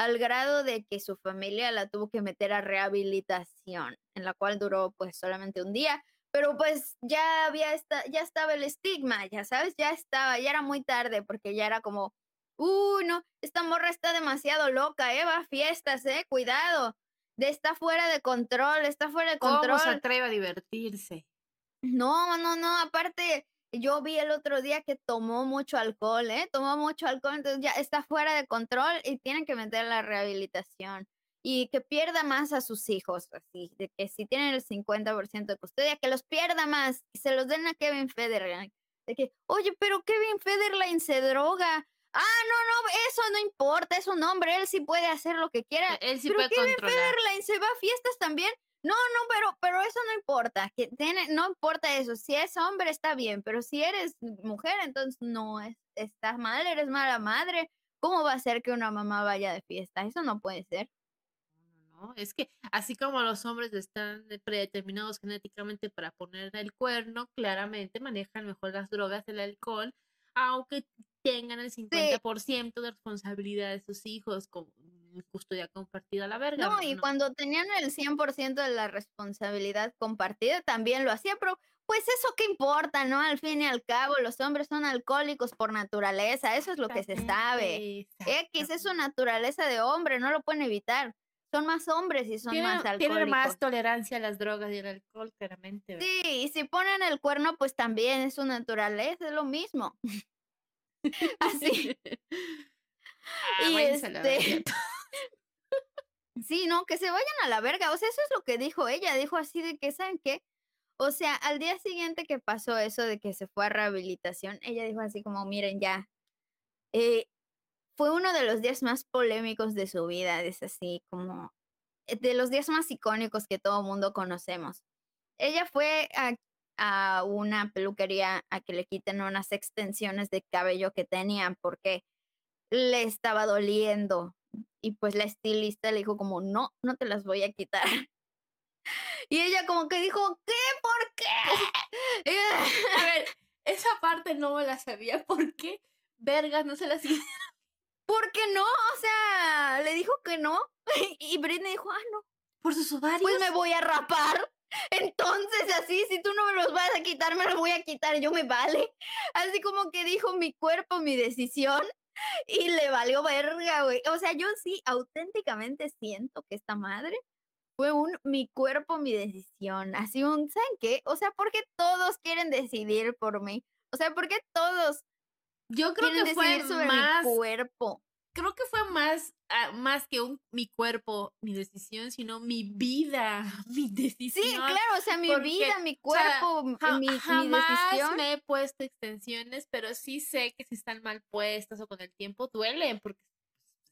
al grado de que su familia la tuvo que meter a rehabilitación, en la cual duró pues solamente un día, pero pues ya había esta, ya estaba el estigma, ya sabes, ya estaba, ya era muy tarde porque ya era como, uh, no, esta morra está demasiado loca, eh, va a fiestas, eh, cuidado, de está fuera de control, está fuera de control. ¿Cómo se atreve a divertirse? No, no, no, aparte, yo vi el otro día que tomó mucho alcohol, ¿eh? Tomó mucho alcohol, entonces ya está fuera de control y tienen que meter la rehabilitación. Y que pierda más a sus hijos, así, de que si tienen el 50% de custodia, que los pierda más y se los den a Kevin Federline. De que, oye, pero Kevin Federline se droga. Ah, no, no, eso no importa, es un hombre, él sí puede hacer lo que quiera. E, él sí pero puede Kevin controlar. Federline se va a fiestas también. No, no, pero, pero eso no importa, que tiene, no importa eso, si es hombre está bien, pero si eres mujer, entonces no, es, estás mal, eres mala madre. ¿Cómo va a ser que una mamá vaya de fiesta? Eso no puede ser. No, es que así como los hombres están predeterminados genéticamente para poner el cuerno, claramente manejan mejor las drogas, el alcohol, aunque tengan el 50% de responsabilidad de sus hijos, como custodia compartida a la verga. No, y cuando tenían el 100% de la responsabilidad compartida, también lo hacía, pero pues eso qué importa, ¿no? Al fin y al cabo, los hombres son alcohólicos por naturaleza, eso es lo que se sabe. X es su naturaleza de hombre, no lo pueden evitar. Son más hombres y son más alcohólicos. Tienen más tolerancia a las drogas y al alcohol, claramente. Sí, y si ponen el cuerno, pues también es su naturaleza, es lo mismo. Así. Ah, y este... Sí, no, que se vayan a la verga. O sea, eso es lo que dijo ella. Dijo así de que, ¿saben qué? O sea, al día siguiente que pasó eso de que se fue a rehabilitación, ella dijo así como, miren, ya. Eh, fue uno de los días más polémicos de su vida. Es así como eh, de los días más icónicos que todo mundo conocemos. Ella fue a, una peluquería a que le quiten unas extensiones de cabello que tenían porque le estaba doliendo y pues la estilista le dijo como, no, no te las voy a quitar. Y ella como que dijo, ¿qué? ¿Por qué? a ver, esa parte no la sabía. ¿Por qué? Vergas, no se las ¿Por Porque no, o sea, le dijo que no. Y Britney dijo, ah, no. Por sus ovarios. Pues me voy a rapar. Entonces, así, si tú no me los vas a quitar, me los voy a quitar, yo me vale. Así como que dijo mi cuerpo, mi decisión y le valió verga, güey. O sea, yo sí auténticamente siento que esta madre fue un mi cuerpo, mi decisión. Así un, ¿saben qué? O sea, ¿por qué todos quieren decidir por mí? O sea, ¿por qué todos yo creo que fue sobre más mi cuerpo? Creo que fue más Ah, más que un, mi cuerpo, mi decisión, sino mi vida, mi decisión. Sí, claro, o sea, mi vida, mi cuerpo, mi, jamás decisión. me he puesto extensiones, pero sí sé que si están mal puestas o con el tiempo duelen porque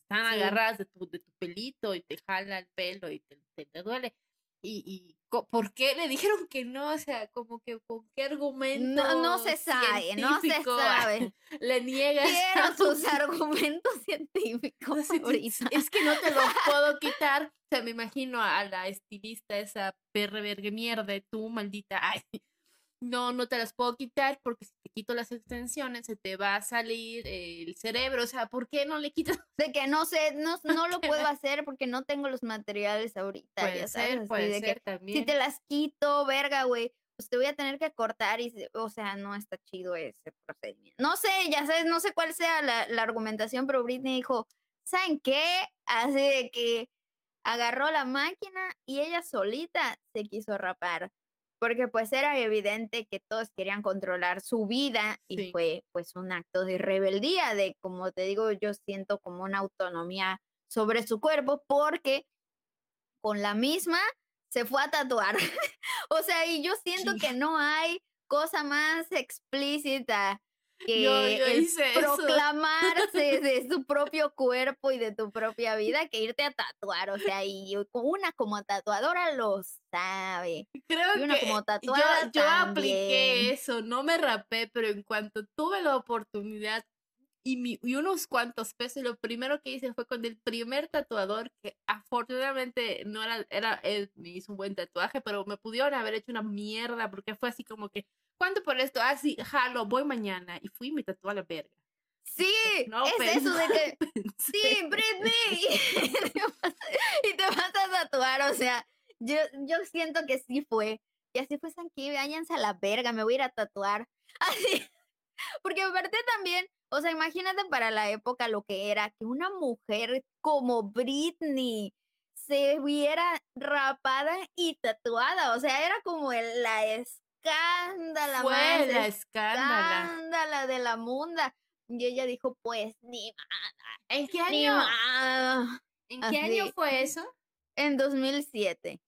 están agarradas de tu, de tu pelito y te jala el pelo y te, te duele. Y, y ¿por qué le dijeron que no? O sea, como que con qué argumento. No, no se sabe, no se sabe. Le niegas. Quiero sus argumentos científicos. es, que no te los puedo quitar. O sea, me imagino a la estilista, esa perra verga mierda, tú, maldita. Ay, no, no te las puedo quitar porque si quito las extensiones se te va a salir el cerebro. O sea, ¿por qué no le quitas? De que no sé, no, no lo puedo hacer porque no tengo los materiales ahorita. Puede ya ser, sabes, puede de ser que también. Si te las quito, verga, güey, pues te voy a tener que cortar y, o sea, no está chido ese procedimiento. No sé, ya sabes, no sé cuál sea la, la argumentación, pero Britney dijo, ¿saben qué? Así de que agarró la máquina y ella solita se quiso rapar porque pues era evidente que todos querían controlar su vida y fue pues un acto de rebeldía, de como te digo, yo siento como una autonomía sobre su cuerpo porque con la misma se fue a tatuar. o sea, y yo siento que no hay cosa más explícita que proclamarse de su propio cuerpo y de tu propia vida que irte a tatuar. O sea, y una como tatuadora lo sabe. Creo que como tatuadora yo, yo apliqué eso, no me rapé, pero en cuanto tuve la oportunidad y, y, unos cuantos pesos. Lo primero que hice fue con el primer tatuador, que afortunadamente no era, era, él me hizo un buen tatuaje, pero me pudieron haber hecho una mierda porque fue así como que, ¿cuánto por esto? Ah, sí, jalo, voy mañana. Y fui y me tatué a la verga. Sí, es eso de que, sí, Britney, y te vas a tatuar, o sea, yo, yo siento que sí fue. Y así fue Sanki, váyanse a la verga, me voy a ir a tatuar. Así, porque aparte también, o sea, imagínate para la época lo que era que una mujer como Britney se viera rapada y tatuada. O sea, era como el, la escándala Fue la escándala. escándala de la munda. Y ella dijo, pues, ni nada. ¿En qué año? ¿En qué año fue eso? En 2007.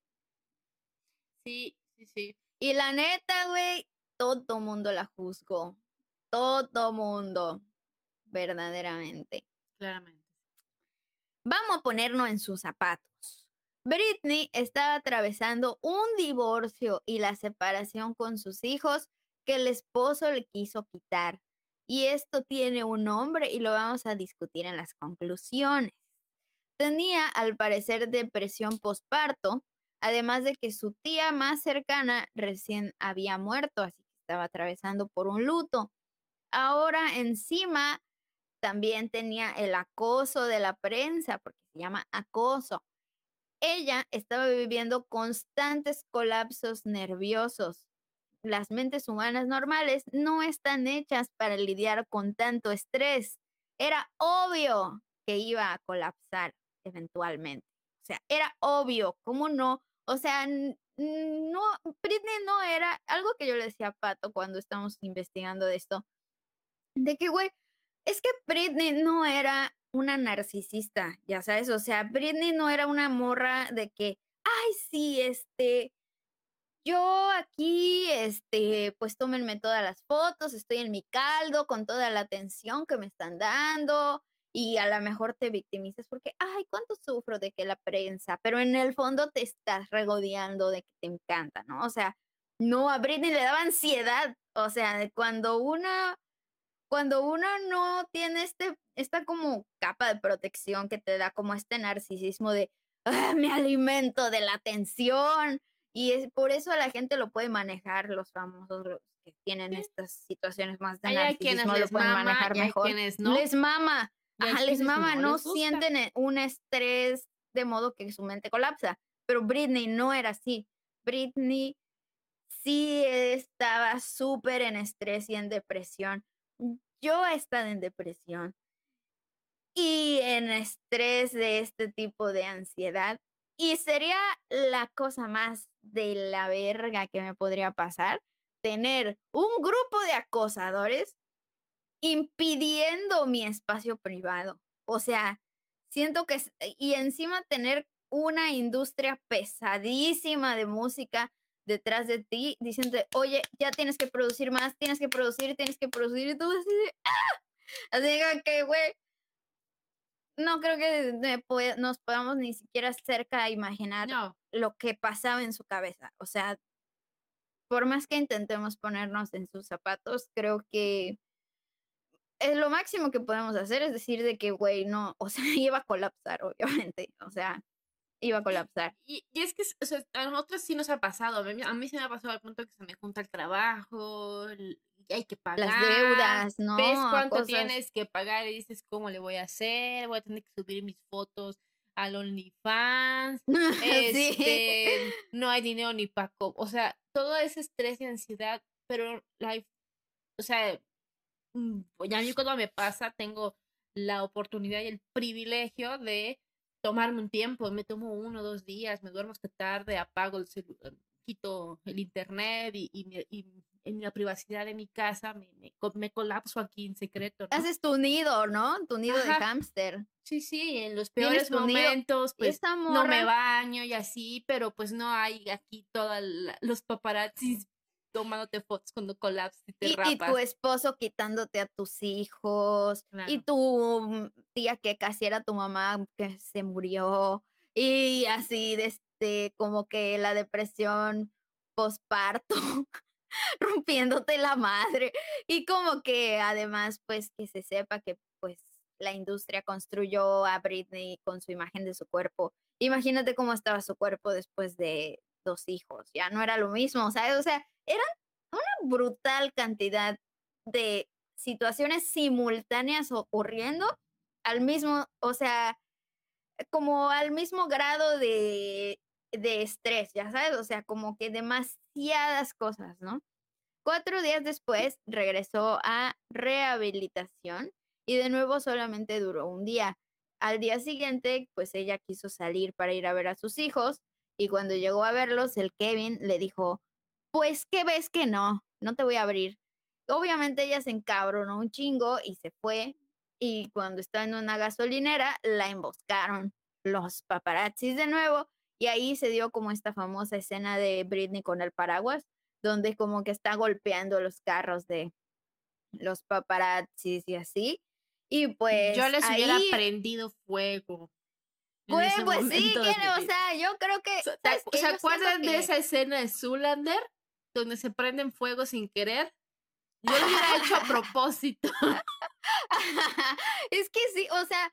Sí, sí, sí. Y la neta, güey, todo mundo la juzgó. Todo mundo verdaderamente. Claramente. Vamos a ponernos en sus zapatos. Britney estaba atravesando un divorcio y la separación con sus hijos que el esposo le quiso quitar. Y esto tiene un nombre y lo vamos a discutir en las conclusiones. Tenía, al parecer, depresión postparto, además de que su tía más cercana recién había muerto, así que estaba atravesando por un luto. Ahora encima también tenía el acoso de la prensa, porque se llama acoso. Ella estaba viviendo constantes colapsos nerviosos. Las mentes humanas normales no están hechas para lidiar con tanto estrés. Era obvio que iba a colapsar eventualmente. O sea, era obvio, ¿cómo no? O sea, no, Britney no era algo que yo le decía a Pato cuando estábamos investigando de esto, de que, güey, es que Britney no era una narcisista, ya sabes, o sea, Britney no era una morra de que, ay, sí, este, yo aquí, este, pues tómenme todas las fotos, estoy en mi caldo con toda la atención que me están dando y a lo mejor te victimizas porque, ay, cuánto sufro de que la prensa, pero en el fondo te estás regodeando de que te encanta, ¿no? O sea, no, a Britney le daba ansiedad, o sea, cuando una cuando uno no tiene este, esta como capa de protección que te da como este narcisismo de ah, me alimento de la atención y es por eso la gente lo puede manejar los famosos que tienen estas situaciones más de narcisismo lo pueden manejar mejor. no. les mama Ajá, les mama no, sienten e, un estrés de modo que su mente colapsa pero Britney no era así. Britney sí estaba súper en estrés y en depresión yo he estado en depresión y en estrés de este tipo de ansiedad y sería la cosa más de la verga que me podría pasar tener un grupo de acosadores impidiendo mi espacio privado. O sea, siento que, y encima tener una industria pesadísima de música detrás de ti diciendo, oye, ya tienes que producir más, tienes que producir, tienes que producir, y tú así de, ¡ah! Así que, güey, no creo que nos podamos ni siquiera cerca a imaginar lo que pasaba en su cabeza. O sea, por más que intentemos ponernos en sus zapatos, creo que es lo máximo que podemos hacer es decir de que, güey, no, o sea, iba a colapsar, obviamente. O sea, iba a colapsar. Y, y es que o sea, a nosotros sí nos ha pasado, a mí, a mí se me ha pasado al punto que se me junta el trabajo, hay que pagar. Las deudas, ¿no? Ves cuánto tienes que pagar y dices, ¿cómo le voy a hacer? Voy a tener que subir mis fotos al OnlyFans. este, No hay dinero ni para... O sea, todo ese estrés y ansiedad, pero, la, o sea, mm, ya a mí cuando me pasa, tengo la oportunidad y el privilegio de tomarme un tiempo, me tomo uno o dos días, me duermo hasta tarde, apago el celular, quito el internet y, y, en la privacidad de mi casa, me, me, colapso aquí en secreto. Haces tu nido, ¿no? Tu nido de hámster. Sí, sí, en los peores momentos, pues no me baño y así, pero pues no hay aquí todos los paparazzis tomándote fotos cuando colapsas y te y, Y tu esposo quitándote a tus hijos, y tu tía que casi era tu mamá que se murió, y así, este, como que la depresión posparto, rompiéndote la madre, y como que además, pues, que se sepa que, pues, la industria construyó a Britney con su imagen de su cuerpo. Imagínate cómo estaba su cuerpo después de dos hijos, ya no era lo mismo, ¿sabes? O sea, eran una brutal cantidad de situaciones simultáneas ocurriendo al mismo, o sea, como al mismo grado de, de estrés, ya sabes, o sea, como que demasiadas cosas, ¿no? Cuatro días después regresó a rehabilitación y de nuevo solamente duró un día. Al día siguiente, pues ella quiso salir para ir a ver a sus hijos y cuando llegó a verlos, el Kevin le dijo, pues, ¿qué ves que no? No te voy a abrir. Obviamente ella se encabronó un chingo y se fue. Y cuando estaba en una gasolinera, la emboscaron los paparazzis de nuevo. Y ahí se dio como esta famosa escena de Britney con el paraguas, donde como que está golpeando los carros de los paparazzis y así. Y pues. Yo les hubiera prendido fuego. Pues, pues sí, o sea, yo creo que. ¿Se, acuerdan de esa escena de Zulander? donde se prenden fuego sin querer. Yo lo hubiera hecho a propósito. es que sí, o sea,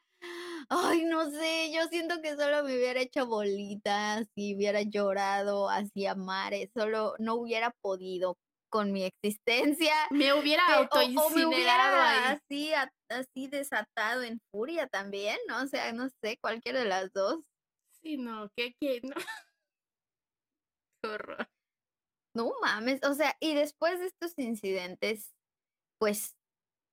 ay, no sé, yo siento que solo me hubiera hecho bolitas y hubiera llorado hacia mares, solo no hubiera podido con mi existencia. Me hubiera autoincinerado Así, así desatado en furia también, ¿no? O sea, no sé, cualquiera de las dos. Sí, no, ¿qué, qué, no? Qué horror. No mames, o sea, y después de estos incidentes, pues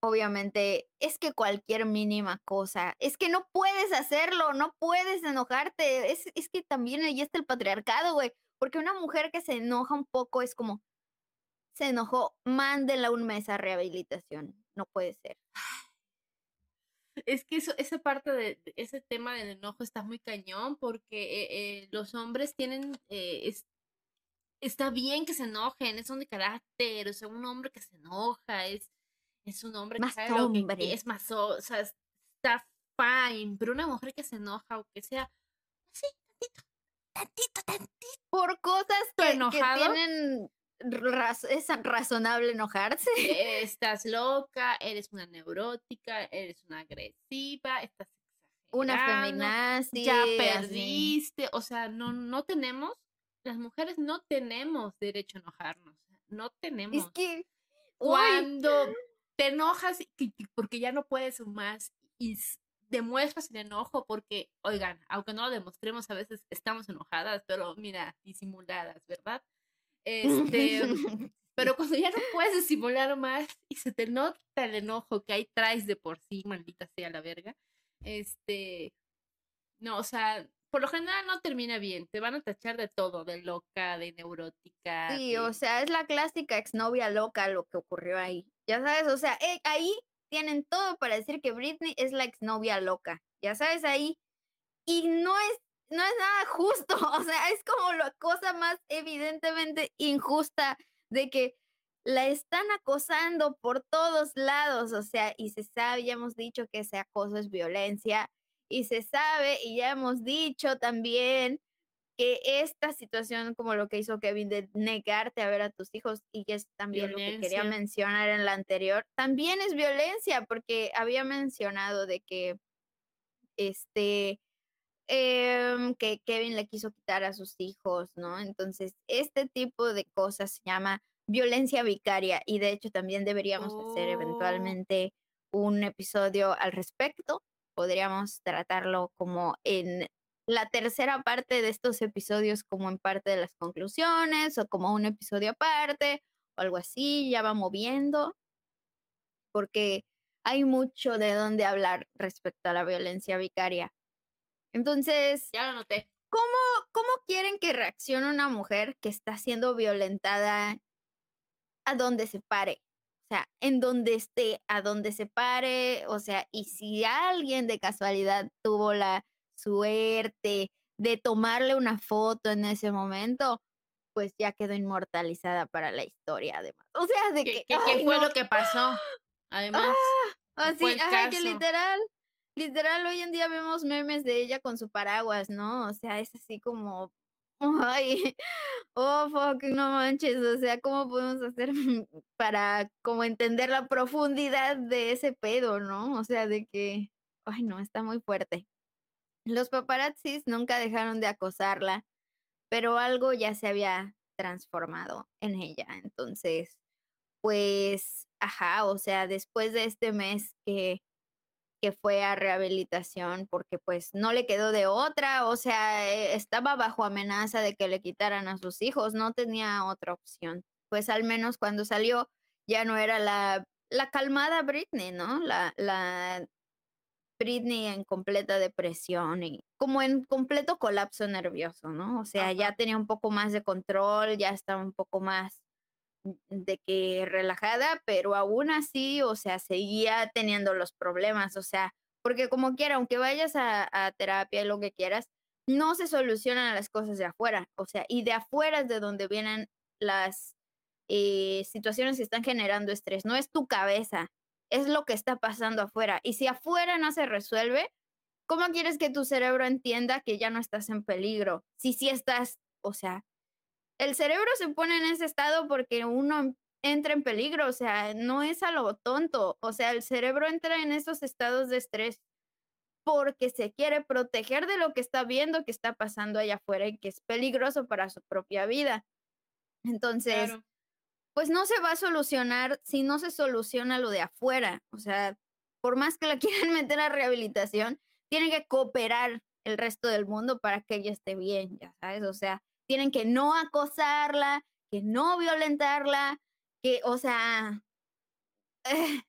obviamente es que cualquier mínima cosa, es que no puedes hacerlo, no puedes enojarte, es, es que también ahí está el patriarcado, güey, porque una mujer que se enoja un poco es como, se enojó, mándela un mes a rehabilitación, no puede ser. Es que eso, esa parte de ese tema del enojo está muy cañón porque eh, eh, los hombres tienen eh, está bien que se enojen, es un de carácter, o sea, un hombre que se enoja, es, es un hombre más que hombre. es más, o sea, está fine, pero una mujer que se enoja o que sea, sí, tantito, tantito, tantito. Por cosas que, que tienen es razonable enojarse. Estás loca, eres una neurótica, eres una agresiva, estás una feminazi, ya perdiste, o sea, no, no tenemos las mujeres no tenemos derecho a enojarnos. No tenemos. Es que cuando te enojas porque ya no puedes más y demuestras el enojo porque, oigan, aunque no lo demostremos, a veces estamos enojadas, pero mira, disimuladas, ¿verdad? Este, pero cuando ya no puedes disimular más y se te nota el enojo que ahí traes de por sí, maldita sea la verga, este, no, o sea, por lo general no termina bien, te van a tachar de todo, de loca, de neurótica. Sí, o sea, es la clásica exnovia loca lo que ocurrió ahí. Ya sabes, o sea, eh, ahí tienen todo para decir que Britney es la exnovia loca. Ya sabes, ahí. Y no es, no es nada justo, o sea, es como la cosa más evidentemente injusta de que la están acosando por todos lados, o sea, y se sabe, ya hemos dicho que ese acoso es violencia, y se sabe y ya hemos dicho también que esta situación, como lo que hizo Kevin, de negarte a ver a tus hijos, y que es también lo que quería mencionar en la anterior, también es violencia, porque había mencionado de que este em, que Kevin le quiso quitar a sus hijos, ¿no? Entonces, este tipo de cosas se llama violencia vicaria, y de hecho también deberíamos hacer oh. eventualmente un episodio al respecto podríamos tratarlo como en la tercera parte de estos episodios, como en parte de las conclusiones o como un episodio aparte o algo así, ya va moviendo, porque hay mucho de dónde hablar respecto a la violencia vicaria. Entonces, ya lo noté. ¿Cómo, cómo quieren que reaccione una mujer que está siendo violentada a donde se pare. O sea, en donde esté, a donde se pare, o sea, y si alguien de casualidad tuvo la suerte de tomarle una foto en ese momento, pues ya quedó inmortalizada para la historia, además. O sea, de que. ¿Qué, fue lo que pasó? Además. Ah, así, ajá, que literal, literal, hoy en día vemos memes de ella con su paraguas, ¿no? O sea, es así como. Ay, oh, fuck, no manches, o sea, ¿cómo podemos hacer para como entender la profundidad de ese pedo, ¿no? O sea, de que, ay, no, está muy fuerte. Los paparazzis nunca dejaron de acosarla, pero algo ya se había transformado en ella. Entonces, pues, ajá, o sea, después de este mes que, que fue a rehabilitación, porque pues no le quedó de otra, o sea, eh, estaba bajo amenaza de que le quitaran a sus hijos, no tenía otra opción. Pues al menos cuando salió ya no era la, la calmada Britney, ¿no? La, la Britney en completa depresión y como en completo colapso nervioso, ¿no? O sea, ya tenía un poco más de control, ya estaba un poco más de que relajada, pero aún así, o sea, seguía teniendo los problemas, o sea, porque como quiera, aunque vayas a, terapia y lo que quieras, no se solucionan las cosas de afuera, o sea, y de afuera es de donde vienen las eh, situaciones que están generando estrés, no es tu cabeza, es lo que está pasando afuera. Y si afuera no se resuelve, ¿cómo quieres que tu cerebro entienda que ya no estás en peligro? Si sí estás, o sea, el cerebro se pone en ese estado porque uno entra en peligro, o sea, no es a lo tonto, o sea, el cerebro entra en esos estados de estrés porque se quiere proteger de lo que está viendo que está pasando allá afuera y que es peligroso para su propia vida. Entonces, pues no se va a solucionar si no se soluciona lo de afuera. O sea, por más que la quieran meter a rehabilitación, tienen que cooperar el resto del mundo para que ella esté bien, ya sabes. O sea, tienen que no acosarla, que no violentarla, que, o sea,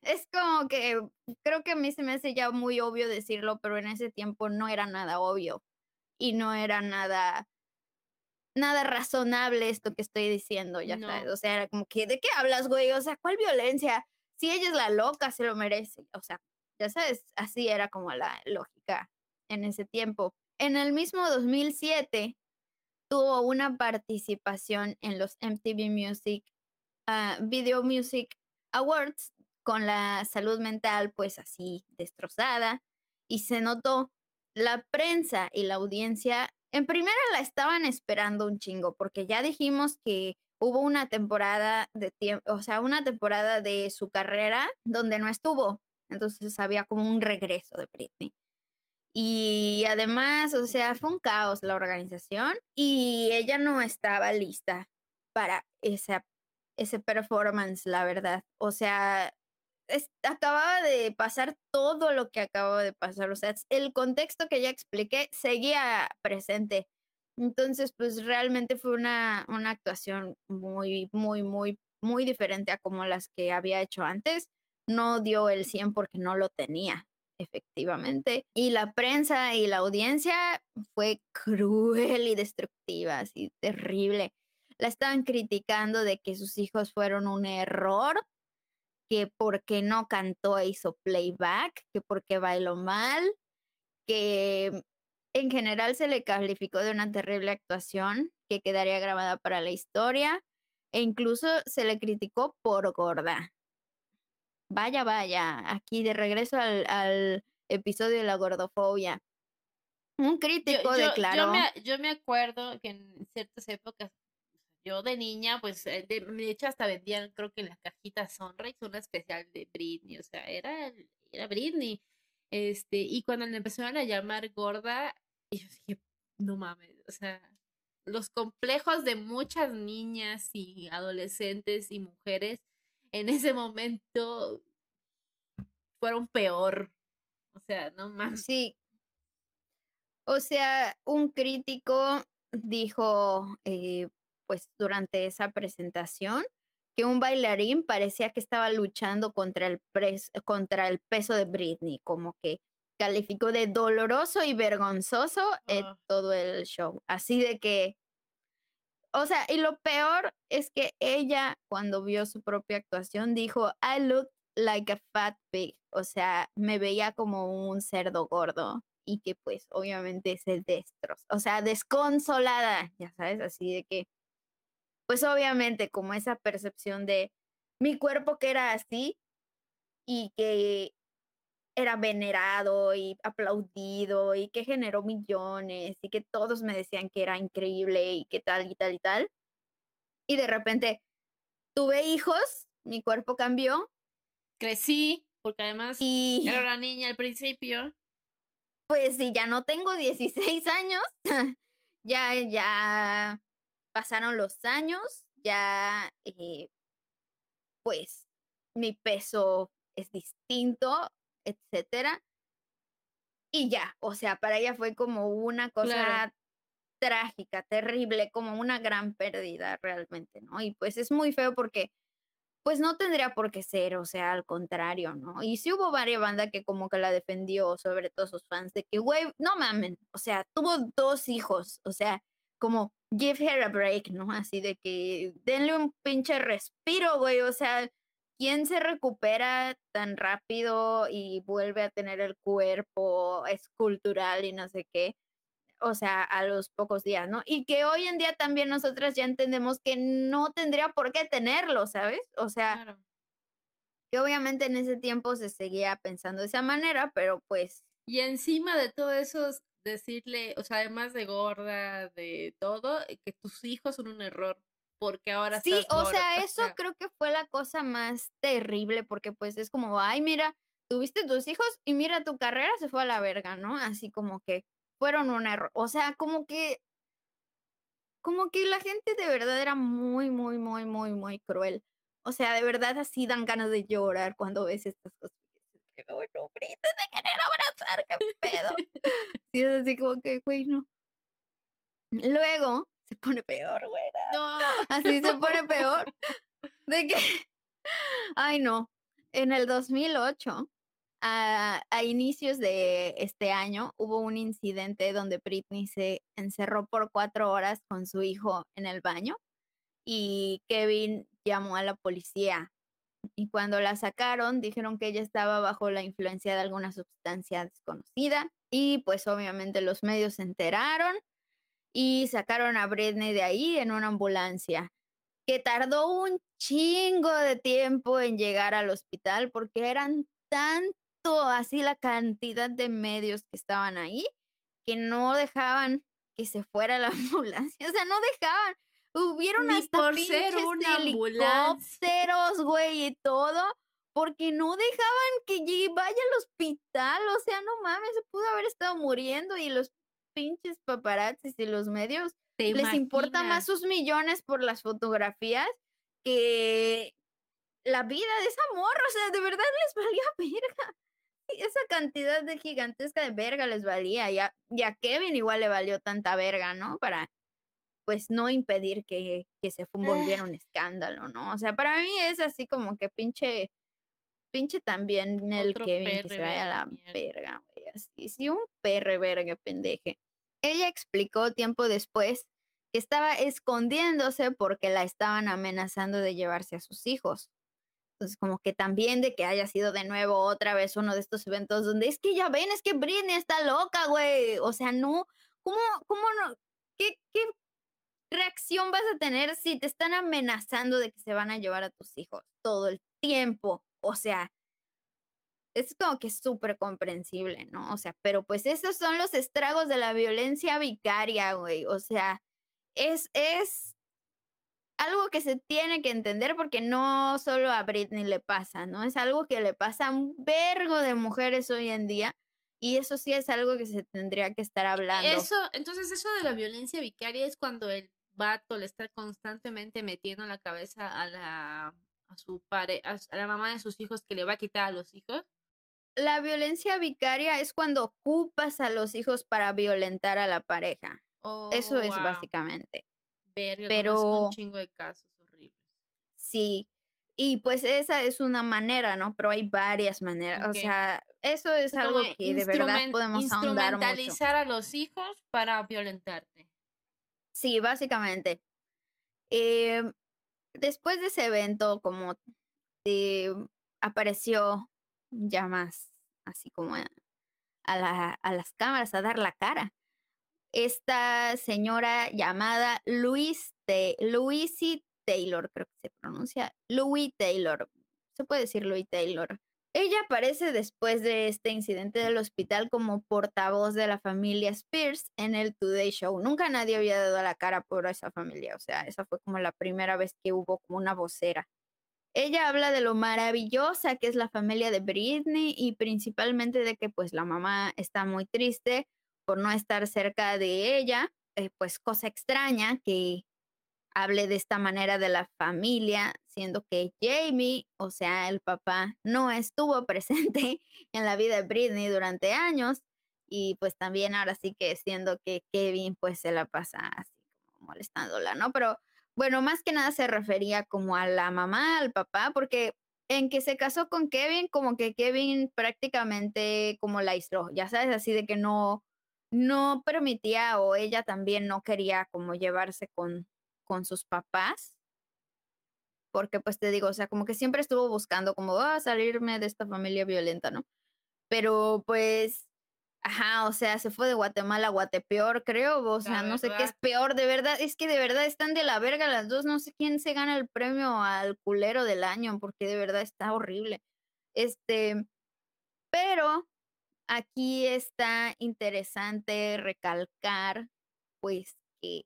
es como que creo que a mí se me hace ya muy obvio decirlo, pero en ese tiempo no era nada obvio y no era nada nada razonable esto que estoy diciendo, ya sabes. O sea, era como que, ¿de qué hablas, güey? O sea, ¿cuál violencia? Si ella es la loca, se lo merece. O sea, ya sabes, así era como la lógica en ese tiempo. En el mismo 2007 tuvo una participación en los MTV Music ah, Video Music Awards con la salud mental pues así destrozada y se notó la prensa y la audiencia en primera la estaban esperando un chingo, porque ya dijimos que hubo una temporada de tiempo, o sea, una temporada de su carrera donde no estuvo. Entonces había como un regreso de Britney. Y además, o sea, fue un caos la organización y ella no estaba lista para esa, ese performance, la verdad. O sea, acababa de pasar todo lo que acababa de pasar, o sea, el contexto que ya expliqué seguía presente. Entonces, pues realmente fue una, una actuación muy, muy, muy, muy diferente a como las que había hecho antes. No dio el 100 porque no lo tenía, efectivamente. Y la prensa y la audiencia fue cruel y destructiva, así terrible. La estaban criticando de que sus hijos fueron un error que porque no cantó e hizo playback, que porque bailó mal, que en general se le calificó de una terrible actuación que quedaría grabada para la historia e incluso se le criticó por gorda. Vaya, vaya, aquí de regreso al, episodio de la gordofobia. Un crítico declaró. yo me acuerdo que en ciertas épocas yo de niña, pues, eh, de, hecho, hasta vendían, creo que en las cajitas Sonrix, una especial de Britney, o sea, era, era Britney. Este, y cuando le empezaron a llamar gorda, yo dije, no mames, o sea, los complejos de muchas niñas y adolescentes y mujeres en ese momento fueron peor. O sea, no más. Sí. O sea, un crítico dijo, eh, pues durante esa presentación que un bailarín parecía que estaba luchando contra el, contra el peso de Britney, como que calificó de doloroso y vergonzoso eh, todo el show. Así de que, o sea, y lo peor es que ella cuando vio su propia actuación dijo, I look like a fat pig, o sea, me veía como un cerdo gordo y que pues obviamente se destrozó, o sea, desconsolada, ya sabes, así de que, pues obviamente como esa percepción de mi cuerpo que era así y que era venerado y aplaudido y que generó millones y que todos me decían que era increíble y que tal y tal y tal. Y de repente tuve hijos, mi cuerpo cambió. Crecí, porque además y... era una niña al principio. Pues sí, ya no tengo 16 años, ya, ya pasaron los años, ya, eh, pues mi peso es distinto, etcétera. Y ya, o sea, para ella fue como una cosa trágica, terrible, como una gran pérdida realmente, ¿no? Y pues es muy feo porque pues no tendría por qué ser, o sea, al contrario, ¿no? Y sí hubo varias bandas que como que la defendió, sobre todo sus fans, de que, güey, no mamen, o sea, tuvo dos hijos, o sea, como give her a break, ¿no? Así de que denle un pinche respiro, güey, o sea, ¿quién se recupera tan rápido y vuelve a tener el cuerpo escultural y no sé qué? O sea, a los pocos días, ¿no? Y que hoy en día también nosotras ya entendemos que no tendría por qué tenerlo, ¿sabes? O sea, que obviamente en ese tiempo se seguía pensando de esa manera, pero pues... Y encima de todo eso, decirle, o sea, además de gorda, de todo, que tus hijos son un error porque ahora Sí, o sea, eso creo que fue la cosa más terrible porque pues es como, ay, mira, tuviste tus hijos y mira, tu carrera se fue a la verga, ¿no? Así como que fueron un error, o sea, como que como que la gente de verdad era muy, muy, muy, muy, muy cruel. O sea, de verdad así dan ganas de llorar cuando ves estas cosas. Que no, no, de querer abrazar, qué pedo. sí, es así como que, güey, no. Luego, se pone peor, güey. No. Así se pone peor. De que, ay no, en el 2008, a, a, inicios de este año, hubo un incidente donde Britney se encerró por cuatro horas con su hijo en el baño y Kevin llamó a la policía. Y cuando la sacaron, dijeron que ella estaba bajo la influencia de alguna sustancia desconocida. Y pues obviamente los medios se enteraron y sacaron a Britney de ahí en una ambulancia, que tardó un chingo de tiempo en llegar al hospital porque eran tanto así la cantidad de medios que estaban ahí que no dejaban que se fuera la ambulancia, o sea, no dejaban. Hubieron Ni hasta por ser una helicópteros, güey, y todo, porque no dejaban que vaya al hospital, o sea, no mames, se pudo haber estado muriendo y los pinches paparazzis y los medios les importa más sus millones por las fotografías que la vida de esa morra, o sea, de verdad les valía verga. Esa cantidad de gigantesca de verga les valía, y a, Kevin igual le valió tanta verga, ¿no? Para, pues, no impedir que, que se volviera un escándalo, ¿no? O sea, para mí es así como que pinche, pinche también el Kevin que se vaya a la verga, güey, así, sí, un perre verga pendeje. Ella explicó tiempo después que estaba escondiéndose porque la estaban amenazando de llevarse a sus hijos. Entonces, como que también de que haya sido de nuevo otra vez uno de estos eventos donde es que ya ven, es que Britney está loca, güey. O sea, no, ¿cómo, cómo no? ¿Qué, ¿Qué reacción vas a tener si te están amenazando de que se van a llevar a tus hijos todo el tiempo? O sea, es como que súper comprensible, ¿no? O sea, pero pues esos son los estragos de la violencia vicaria, güey. O sea, es, es algo que se tiene que entender porque no solo a Britney le pasa, ¿no? Es algo que le pasa a un vergo de mujeres hoy en día. Y eso sí es algo que se tendría que estar hablando. Eso, entonces eso de la violencia vicaria es cuando el vato le está constantemente metiendo en la cabeza a la a su pare, a la mamá de sus hijos que le va a quitar a los hijos la violencia vicaria es cuando ocupas a los hijos para violentar a la pareja. Eso es oh, básicamente. Pero un chingo de casos horribles. Sí. Y pues esa es una manera, ¿no? Pero hay varias maneras. O sea, eso es algo que de verdad podemos instrumentalizar a los hijos para violentarte. Sí, básicamente. Em, después de ese evento, como eh, apareció ya más así como a, las cámaras a dar la cara. Esta señora llamada Louise Louise Taylor, creo que se pronuncia, Louis Taylor, se puede decir Louis Taylor. Ella aparece después de este incidente del hospital como portavoz de la familia Spears en el Today Show. Nunca nadie había dado la cara por esa familia, o sea, esa fue como la primera vez que hubo como una vocera. Ella habla de lo maravillosa que es la familia de Britney y principalmente de que pues la mamá está muy triste por no estar cerca de ella, eh, pues cosa extraña que hable de esta manera de la familia, siendo que Jamie, o sea, el papá, no estuvo presente en la vida de Britney durante años y pues también ahora sí que siendo que Kevin pues se la pasa así molestándola, ¿no? Pero bueno, más que nada se refería como a la mamá, al papá, porque en que se casó con Kevin, como que Kevin prácticamente como la aisló, ya sabes, así de que no, no permitía o ella también no quería como llevarse con, con sus papás, porque pues te digo, o sea, como que siempre estuvo buscando como, ah, salirme de esta familia violenta, ¿no? Pero pues, ajá, o sea, se fue de Guatemala a Guatepeor, creo, o sea, no sé qué es peor, de verdad, es que de verdad están de la verga las dos, no sé quién se gana el premio al culero del año, porque de verdad está horrible. Este, pero aquí está interesante recalcar, pues, que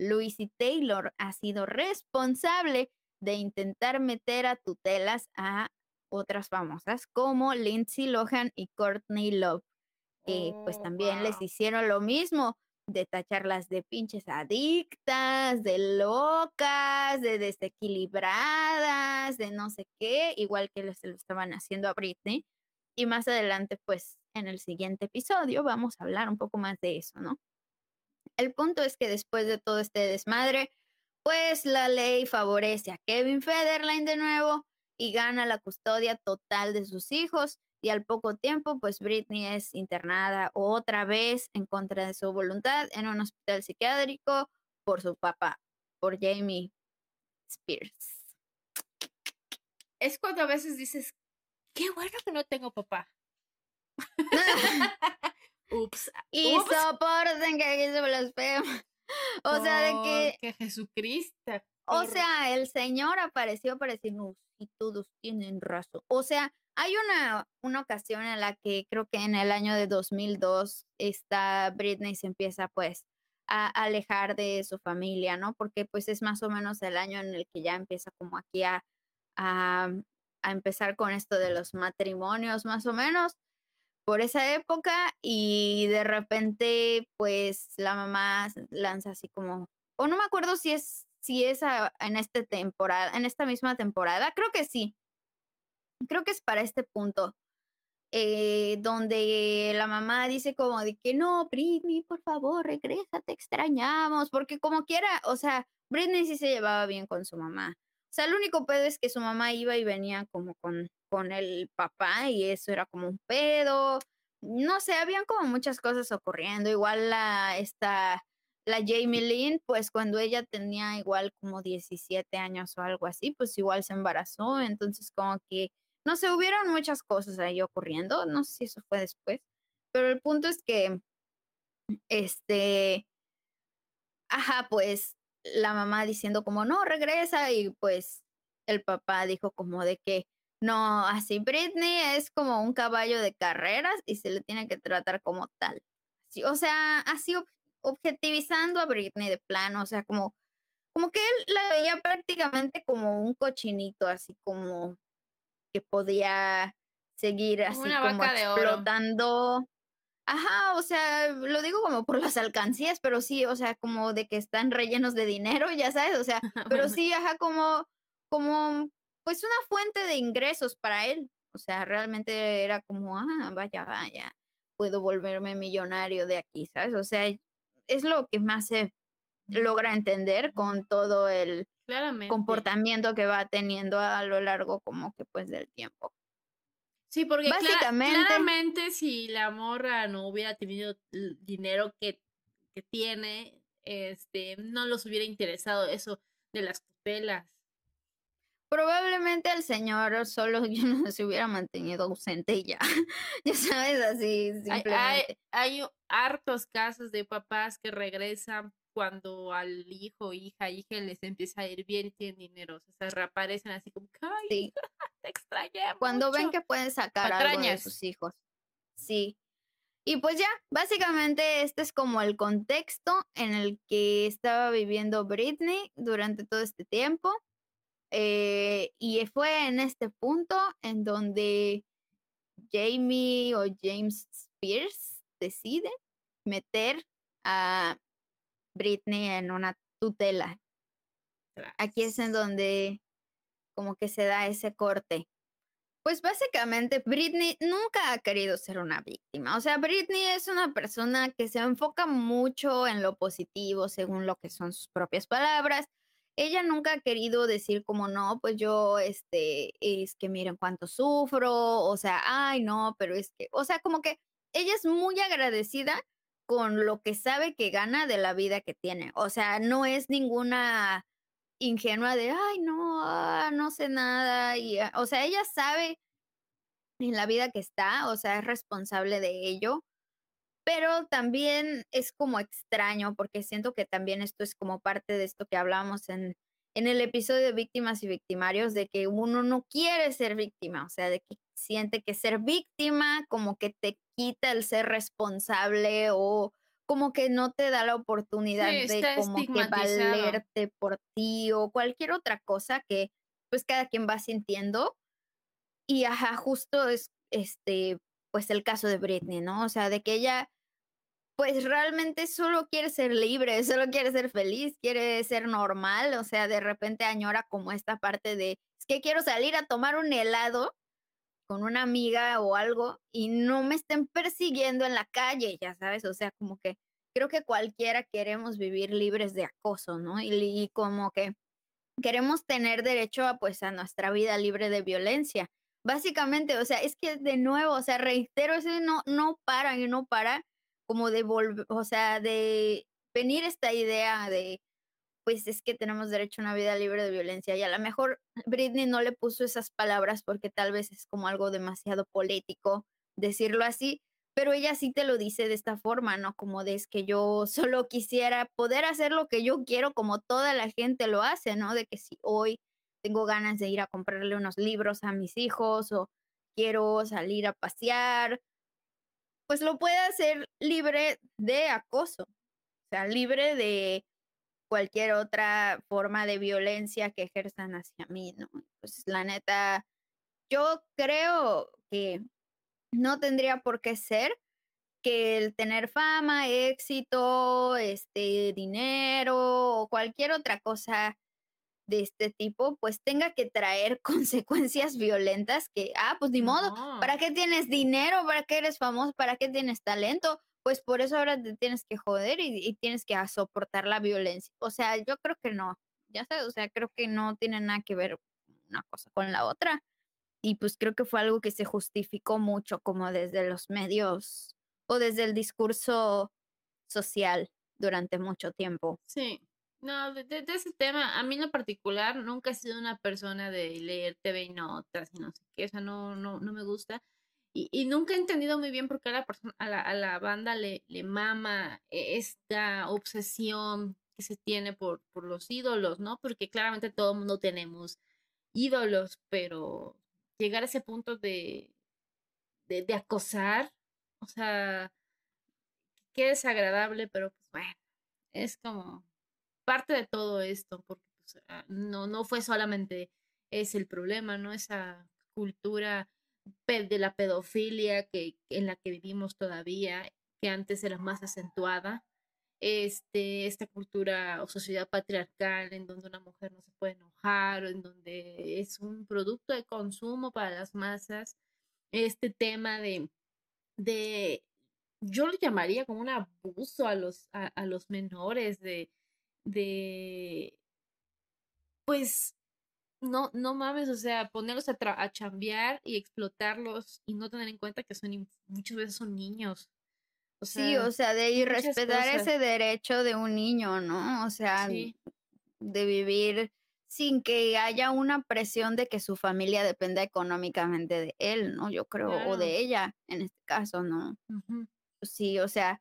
Louise Taylor ha sido responsable de intentar meter a tutelas a otras famosas como Lindsay Lohan y Courtney Love, que pues oh, también les hicieron lo mismo, de tacharlas de pinches adictas, de locas, de desequilibradas, de no sé qué, igual que se lo estaban haciendo a Britney. Y más adelante, pues en el siguiente episodio vamos a hablar un poco más de eso, ¿no? El punto es que después de todo este desmadre, pues la ley favorece a Kevin Federline de nuevo y gana la custodia total de sus hijos. Y al poco tiempo, pues Britney es internada otra vez en contra de su voluntad en un hospital psiquiátrico por su papá, por Jamie Spears. Es cuando a veces dices, qué bueno que no tengo papá. Ups. Y soporten que aquí se blasfema. O sea, de que. Que Jesucristo. O sea, el Señor apareció para decir, y todos tienen razón. O sea, hay una, una ocasión en la que creo que en el año de 2002, esta Britney se empieza pues a alejar de su familia, ¿no? Porque pues es más o menos el año en el que ya empieza como aquí a, a empezar con esto de los matrimonios, más o menos por esa época y de repente pues la mamá lanza así como, o no me acuerdo si es, si es en esta temporada, en esta misma temporada, creo que sí, creo que es para este punto. Eh, donde la mamá dice como de que no, Britney, por favor, regresa, te extrañamos, porque como quiera, o sea, Britney sí se llevaba bien con su mamá. O sea, el único pedo es que su mamá iba y venía como con con el papá y eso era como un pedo. No sé, habían como muchas cosas ocurriendo. Igual la, esta, la Jamie Lynn, pues cuando ella tenía igual como 17 años o algo así, pues igual se embarazó. Entonces como que, no sé, hubieron muchas cosas ahí ocurriendo. No sé si eso fue después. Pero el punto es que, este, ajá, pues la mamá diciendo como, no, regresa y pues el papá dijo como de que no, así Britney es como un caballo de carreras y se le tiene que tratar como tal. o sea, así objetivizando a Britney de plano, o sea, como, como que él la veía prácticamente como un cochinito, así como que podía seguir así como explotando. Ajá, o sea, lo digo como por las alcancías, pero sí, o sea, como de que están rellenos de dinero, ya sabes, o sea, pero sí, ajá, como, como pues una fuente de ingresos para él. O sea, realmente era como, ah, vaya, vaya, puedo volverme millonario de aquí, ¿sabes? O sea, es lo que más se logra entender con todo el comportamiento que va teniendo a lo largo como que pues del tiempo. Sí, porque Básicamente, claramente si la morra no hubiera tenido el dinero que, que tiene, este, no los hubiera interesado eso de las tutelas. Probablemente el señor solo yo no se hubiera mantenido ausente ya. ya sabes, así simplemente. Hay, hay, hartos casos de papás que regresan cuando al hijo, hija, hija les empieza a ir bien y tienen dinero. O sea, reaparecen así como, ¡ay! Sí. te extrañé. Cuando ven que pueden sacar algo de sus hijos. Sí. Y pues ya, básicamente este es como el contexto en el que estaba viviendo Britney durante todo este tiempo. Eh, y fue en este punto en donde Jamie o James Spears decide meter a Britney en una tutela. Aquí es en donde como que se da ese corte. Pues básicamente Britney nunca ha querido ser una víctima. O sea, Britney es una persona que se enfoca mucho en lo positivo, según lo que son sus propias palabras. Ella nunca ha querido decir como no, pues yo, este, es que miren cuánto sufro, o sea, ay, no, pero es que, o sea, como que ella es muy agradecida con lo que sabe que gana de la vida que tiene. O sea, no es ninguna ingenua de, ay, no, ah, no sé nada. Y, ah", o sea, ella sabe en la vida que está, o sea, es responsable de ello, pero también es como extraño porque siento que también esto es como parte de esto que hablamos en, en el episodio de víctimas y victimarios, de que uno no quiere ser víctima, o sea, de que siente que ser víctima como que te quita el ser responsable o como que no te da la oportunidad de como que valerte por ti o cualquier otra cosa que pues cada quien va sintiendo. Y ajá, justo es este pues el caso de Britney, ¿no? O sea, de que ella pues realmente solo quiere ser libre, solo quiere ser feliz, quiere ser normal, o sea, de repente añora como esta parte de, es que quiero salir a tomar un helado con una amiga o algo y no me estén persiguiendo en la calle, ya sabes, o sea, como que creo que cualquiera queremos vivir libres de acoso, ¿no? Y, como que queremos tener derecho a pues a nuestra vida libre de violencia. Básicamente, o sea, es que de nuevo, o sea, reitero, eso no, no para y no para como de volver, o sea, de venir esta idea de pues es que tenemos derecho a una vida libre de violencia. Y a lo mejor Britney no le puso esas palabras porque tal vez es como algo demasiado político decirlo así, pero ella sí te lo dice de esta forma, ¿no? Como de es que yo solo quisiera poder hacer lo que yo quiero como toda la gente lo hace, ¿no? De que si hoy tengo ganas de ir a comprarle unos libros a mis hijos o quiero salir a pasear, pues lo puede hacer libre de acoso, o sea, libre de cualquier otra forma de violencia que ejerzan hacia mí, ¿no? Pues la neta, yo creo que no tendría por qué ser que el tener fama, éxito, este dinero o cualquier otra cosa de este tipo, pues tenga que traer consecuencias violentas que, ah, pues ni modo, ¿para qué tienes dinero? ¿Para qué eres famoso? ¿Para qué tienes talento? pues por eso ahora te tienes que joder y, tienes que soportar la violencia. O sea, yo creo que no, ya sabes, o sea, creo que no tiene nada que ver una cosa con la otra. Y pues creo que fue algo que se justificó mucho como desde los medios o desde el discurso social durante mucho tiempo. Sí, no, de, ese tema, a mí en particular nunca he sido una persona de leer TV y notas y no sé qué, o sea, no, no, no me gusta. Y, nunca he entendido muy bien por qué a la, persona, a la, a la banda le, le mama e, esta obsesión que se tiene por, por los ídolos, ¿no? Porque claramente todo el mundo tenemos ídolos, pero llegar a ese punto de, de, de acosar, o sea, qué desagradable, pero pues bueno, es como parte de todo esto, porque pues, ah, no, no fue solamente es el problema, ¿no? Esa cultura de la pedofilia que, en la que vivimos todavía, que antes era más acentuada, este, esta cultura o sociedad patriarcal en donde una mujer no se puede enojar, en donde es un producto de consumo para las masas, este tema de, de yo lo llamaría como un abuso a los, a, los menores, de, de, pues, no, no mames, o sea, ponerlos a, a chambear y explotarlos y no tener en cuenta que son muchas veces son niños. O sea, sí, o sea, de ir respetar ese derecho de un niño, ¿no? O sea, de vivir sin que haya una presión de que su familia dependa económicamente de él, ¿no? Yo creo, o de ella, en este caso, ¿no? Sí, o sea,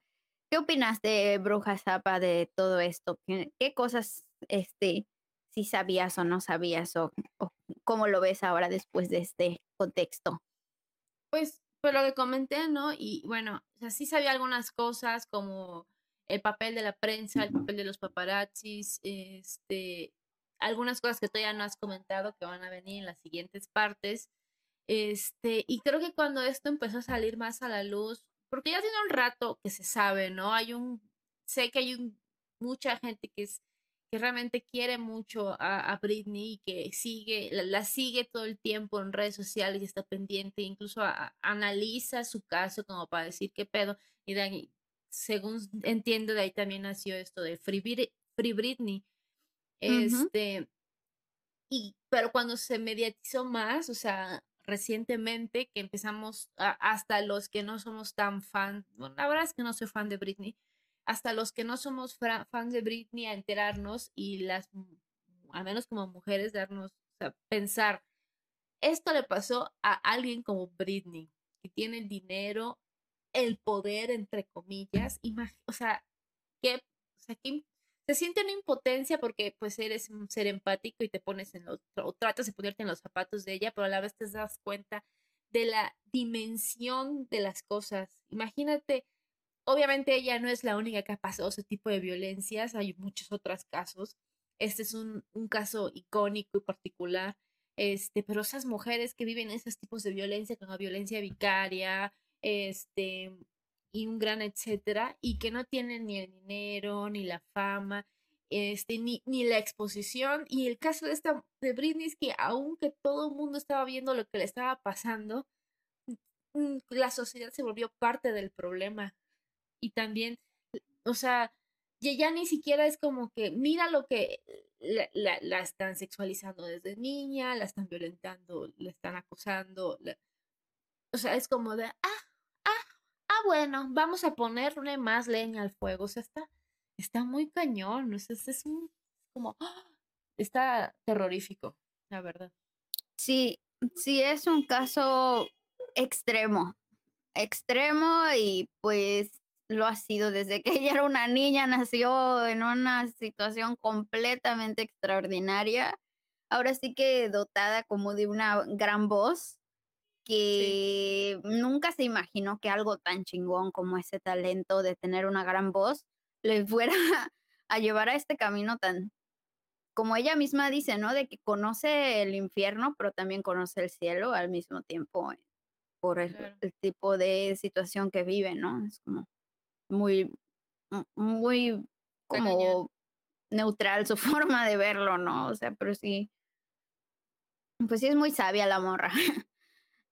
¿qué opinas de Bruja Zapa de todo esto? ¿Qué, cosas, este, si sabías o no sabías, o, cómo lo ves ahora después de este contexto? Pues, pues lo que comenté, ¿no? Y bueno, o sea, sí sabía algunas cosas como el papel de la prensa, el papel de los paparazzis, este, algunas cosas que todavía no has comentado que van a venir en las siguientes partes. Este, y creo que cuando esto empezó a salir más a la luz, porque ya tiene un rato que se sabe, ¿no? Hay un, sé que hay un, mucha gente que es que realmente quiere mucho a, a Britney y que sigue, la, sigue todo el tiempo en redes sociales y está pendiente, incluso analiza su caso como para decir qué pedo. Y de según entiendo, de ahí también nació esto de Free, Free Britney. Este, y, pero cuando se mediatizó más, o sea, recientemente que empezamos hasta los que no somos tan fan, bueno, la verdad es que no soy fan de Britney, hasta los que no somos fans de Britney a enterarnos y las, al menos como mujeres, darnos, o pensar, esto le pasó a alguien como Britney, que tiene el dinero, el poder, entre comillas, o sea, que, o sea, que se siente una impotencia porque pues eres un ser empático y te pones en los, o tratas de ponerte en los zapatos de ella, pero a la vez te das cuenta de la dimensión de las cosas. Imagínate, obviamente ella no es la única que ha pasado ese tipo de violencias, hay muchos otros casos. Este es un, un caso icónico y particular, este, pero esas mujeres que viven esos tipos de violencia, como violencia vicaria, este, y un gran etcétera, y que no tienen ni el dinero, ni la fama, este, ni, ni la exposición. Y el caso de esta de Britney es que aunque todo el mundo estaba viendo lo que le estaba pasando, mm, la sociedad se volvió parte del problema. Y también, o sea, ya, ni siquiera es como que mira lo que la, la, están sexualizando desde niña, la están violentando, la están acosando. o sea, es como de, ah, bueno, vamos a ponerle más leña al fuego. O sea, está, está muy cañón. O sea, es, un, como, ¡ah! está terrorífico, la verdad. Sí, sí, es un caso extremo, extremo y pues lo ha sido desde que ella era una niña, nació en una situación completamente extraordinaria. Ahora sí que dotada como de una gran voz que nunca se imaginó que algo tan chingón como ese talento de tener una gran voz le fuera a llevar a este camino tan, como ella misma dice, ¿no? De que conoce el infierno, pero también conoce el cielo al mismo tiempo eh, por el, tipo de situación que vive, ¿no? Es como muy, muy como neutral su forma de verlo, ¿no? O sea, pero sí, pues sí es muy sabia la morra.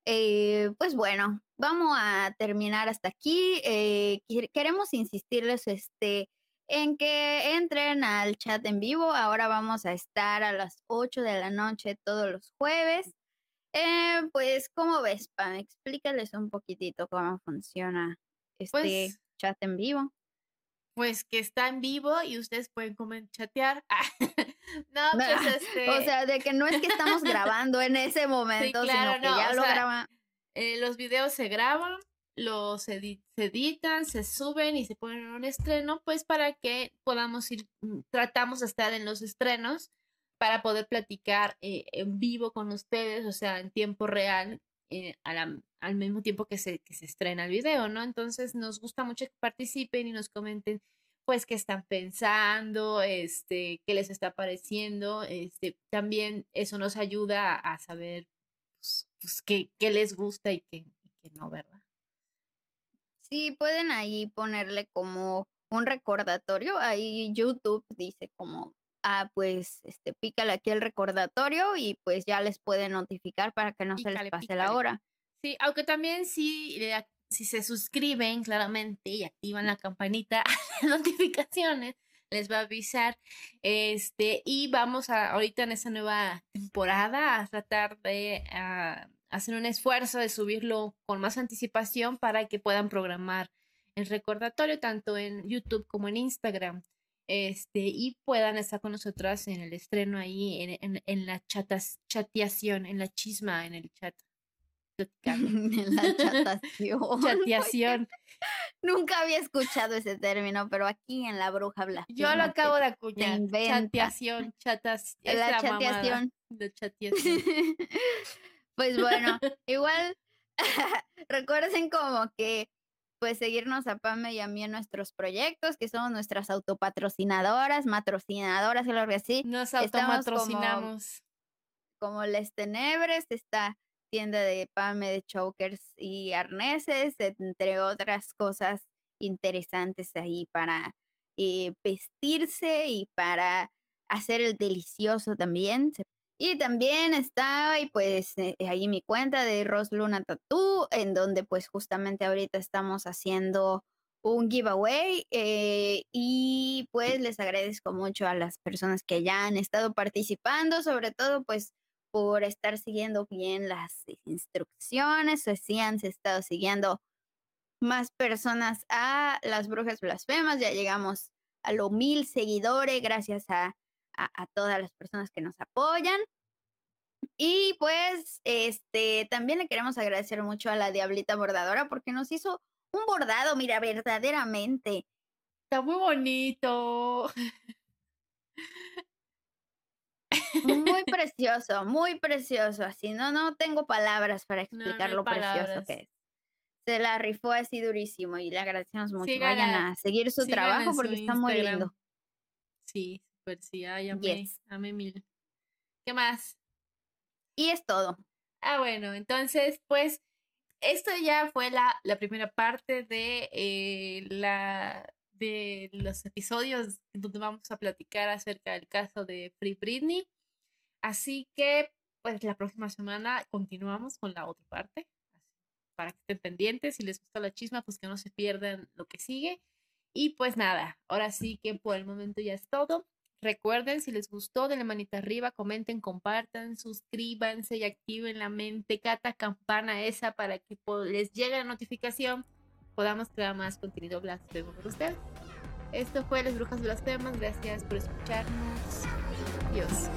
Eh, pues bueno, vamos a terminar hasta aquí. Eh, queremos insistirles este, en que entren al chat en vivo. Ahora vamos a estar a las 8 de la noche todos los jueves. Eh, pues, ¿cómo ves, Pam? Explícales un poquitito cómo funciona este pues chat en vivo. Pues que está en vivo y ustedes pueden chatear. No, pues este. O sea, de que no es que estamos grabando en ese momento, sino que ya lo graban. Eh, los videos se graban, los se editan, se suben y se ponen en un estreno, pues para que podamos ir, mm, tratamos de estar en los estrenos para poder platicar eh, en vivo con ustedes, o sea, en tiempo real, eh, al mismo tiempo que se, que se estrena el video, ¿no? Entonces nos gusta mucho que participen y nos comenten pues qué están pensando, este, qué les está pareciendo, este, también eso nos ayuda a saber pues, pues qué, les gusta y qué, no, ¿verdad? Sí, pueden ahí ponerle como un recordatorio, ahí YouTube dice como, ah, pues, este, pícale aquí el recordatorio y pues ya les puede notificar para que no se les pase la hora. Sí, aunque también sí, si se suscriben claramente y activan la campanita de notificaciones, les va a avisar. Este, y vamos a, ahorita en esta nueva temporada, a tratar de ah, hacer un esfuerzo de subirlo con más anticipación para que puedan programar el recordatorio tanto en YouTube como en Instagram. este, y puedan estar con nosotras en el estreno ahí, en, en, la chatas, chateación, en la chisma, en el chat. la chatación. Chateación. Nunca había escuchado ese término, pero aquí en La Bruja Blas. Yo lo acabo de acuñar. Chateación, chatas. La, chateación. De chateación. pues bueno, igual recuerden como que pues seguirnos a Pame y a mí en nuestros proyectos, que somos nuestras autopatrocinadoras, matrocinadoras, algo así. Nos autopatrocinamos. Como, como Les Tenebres, esta tienda de Pame de chokers y arneses, entre otras cosas interesantes ahí para eh, vestirse y para hacer el delicioso también. Y también está y pues eh, ahí mi cuenta de Rosluna Tattoo, en donde pues justamente ahorita estamos haciendo un giveaway eh, y pues les agradezco mucho a las personas que ya han estado participando, sobre todo pues por estar siguiendo bien las instrucciones, o han estado siguiendo más personas a las brujas blasfemas, ya llegamos a los mil seguidores gracias a a, todas las personas que nos apoyan. Y pues, este, también le queremos agradecer mucho a la Diablita Bordadora porque nos hizo un bordado, mira, verdaderamente. Está muy bonito. Muy precioso, muy precioso. Así, no, no tengo palabras para explicar lo precioso que es. Se la rifó así durísimo y le agradecemos mucho. Vayan a seguir su trabajo porque está muy lindo. Sí, pues sí, ay, amé, mil. ¿Qué más? Y es todo. Ah, bueno, entonces, pues, esto ya fue la, la primera parte de, eh, la, de los episodios donde vamos a platicar acerca del caso de Free Britney. Así que, pues, la próxima semana continuamos con la otra parte. Para que estén pendientes, si les gusta la chisma, pues que no se pierdan lo que sigue. Y pues nada, ahora sí que por el momento ya es todo. Recuerden, si les gustó, denle manita arriba, comenten, compartan, suscríbanse y activen la mente, cata campana esa para que les llegue la notificación, podamos crear más contenido blasfemo para ustedes. Esto fue Las Brujas Blasfemas, gracias por escucharnos. Adiós.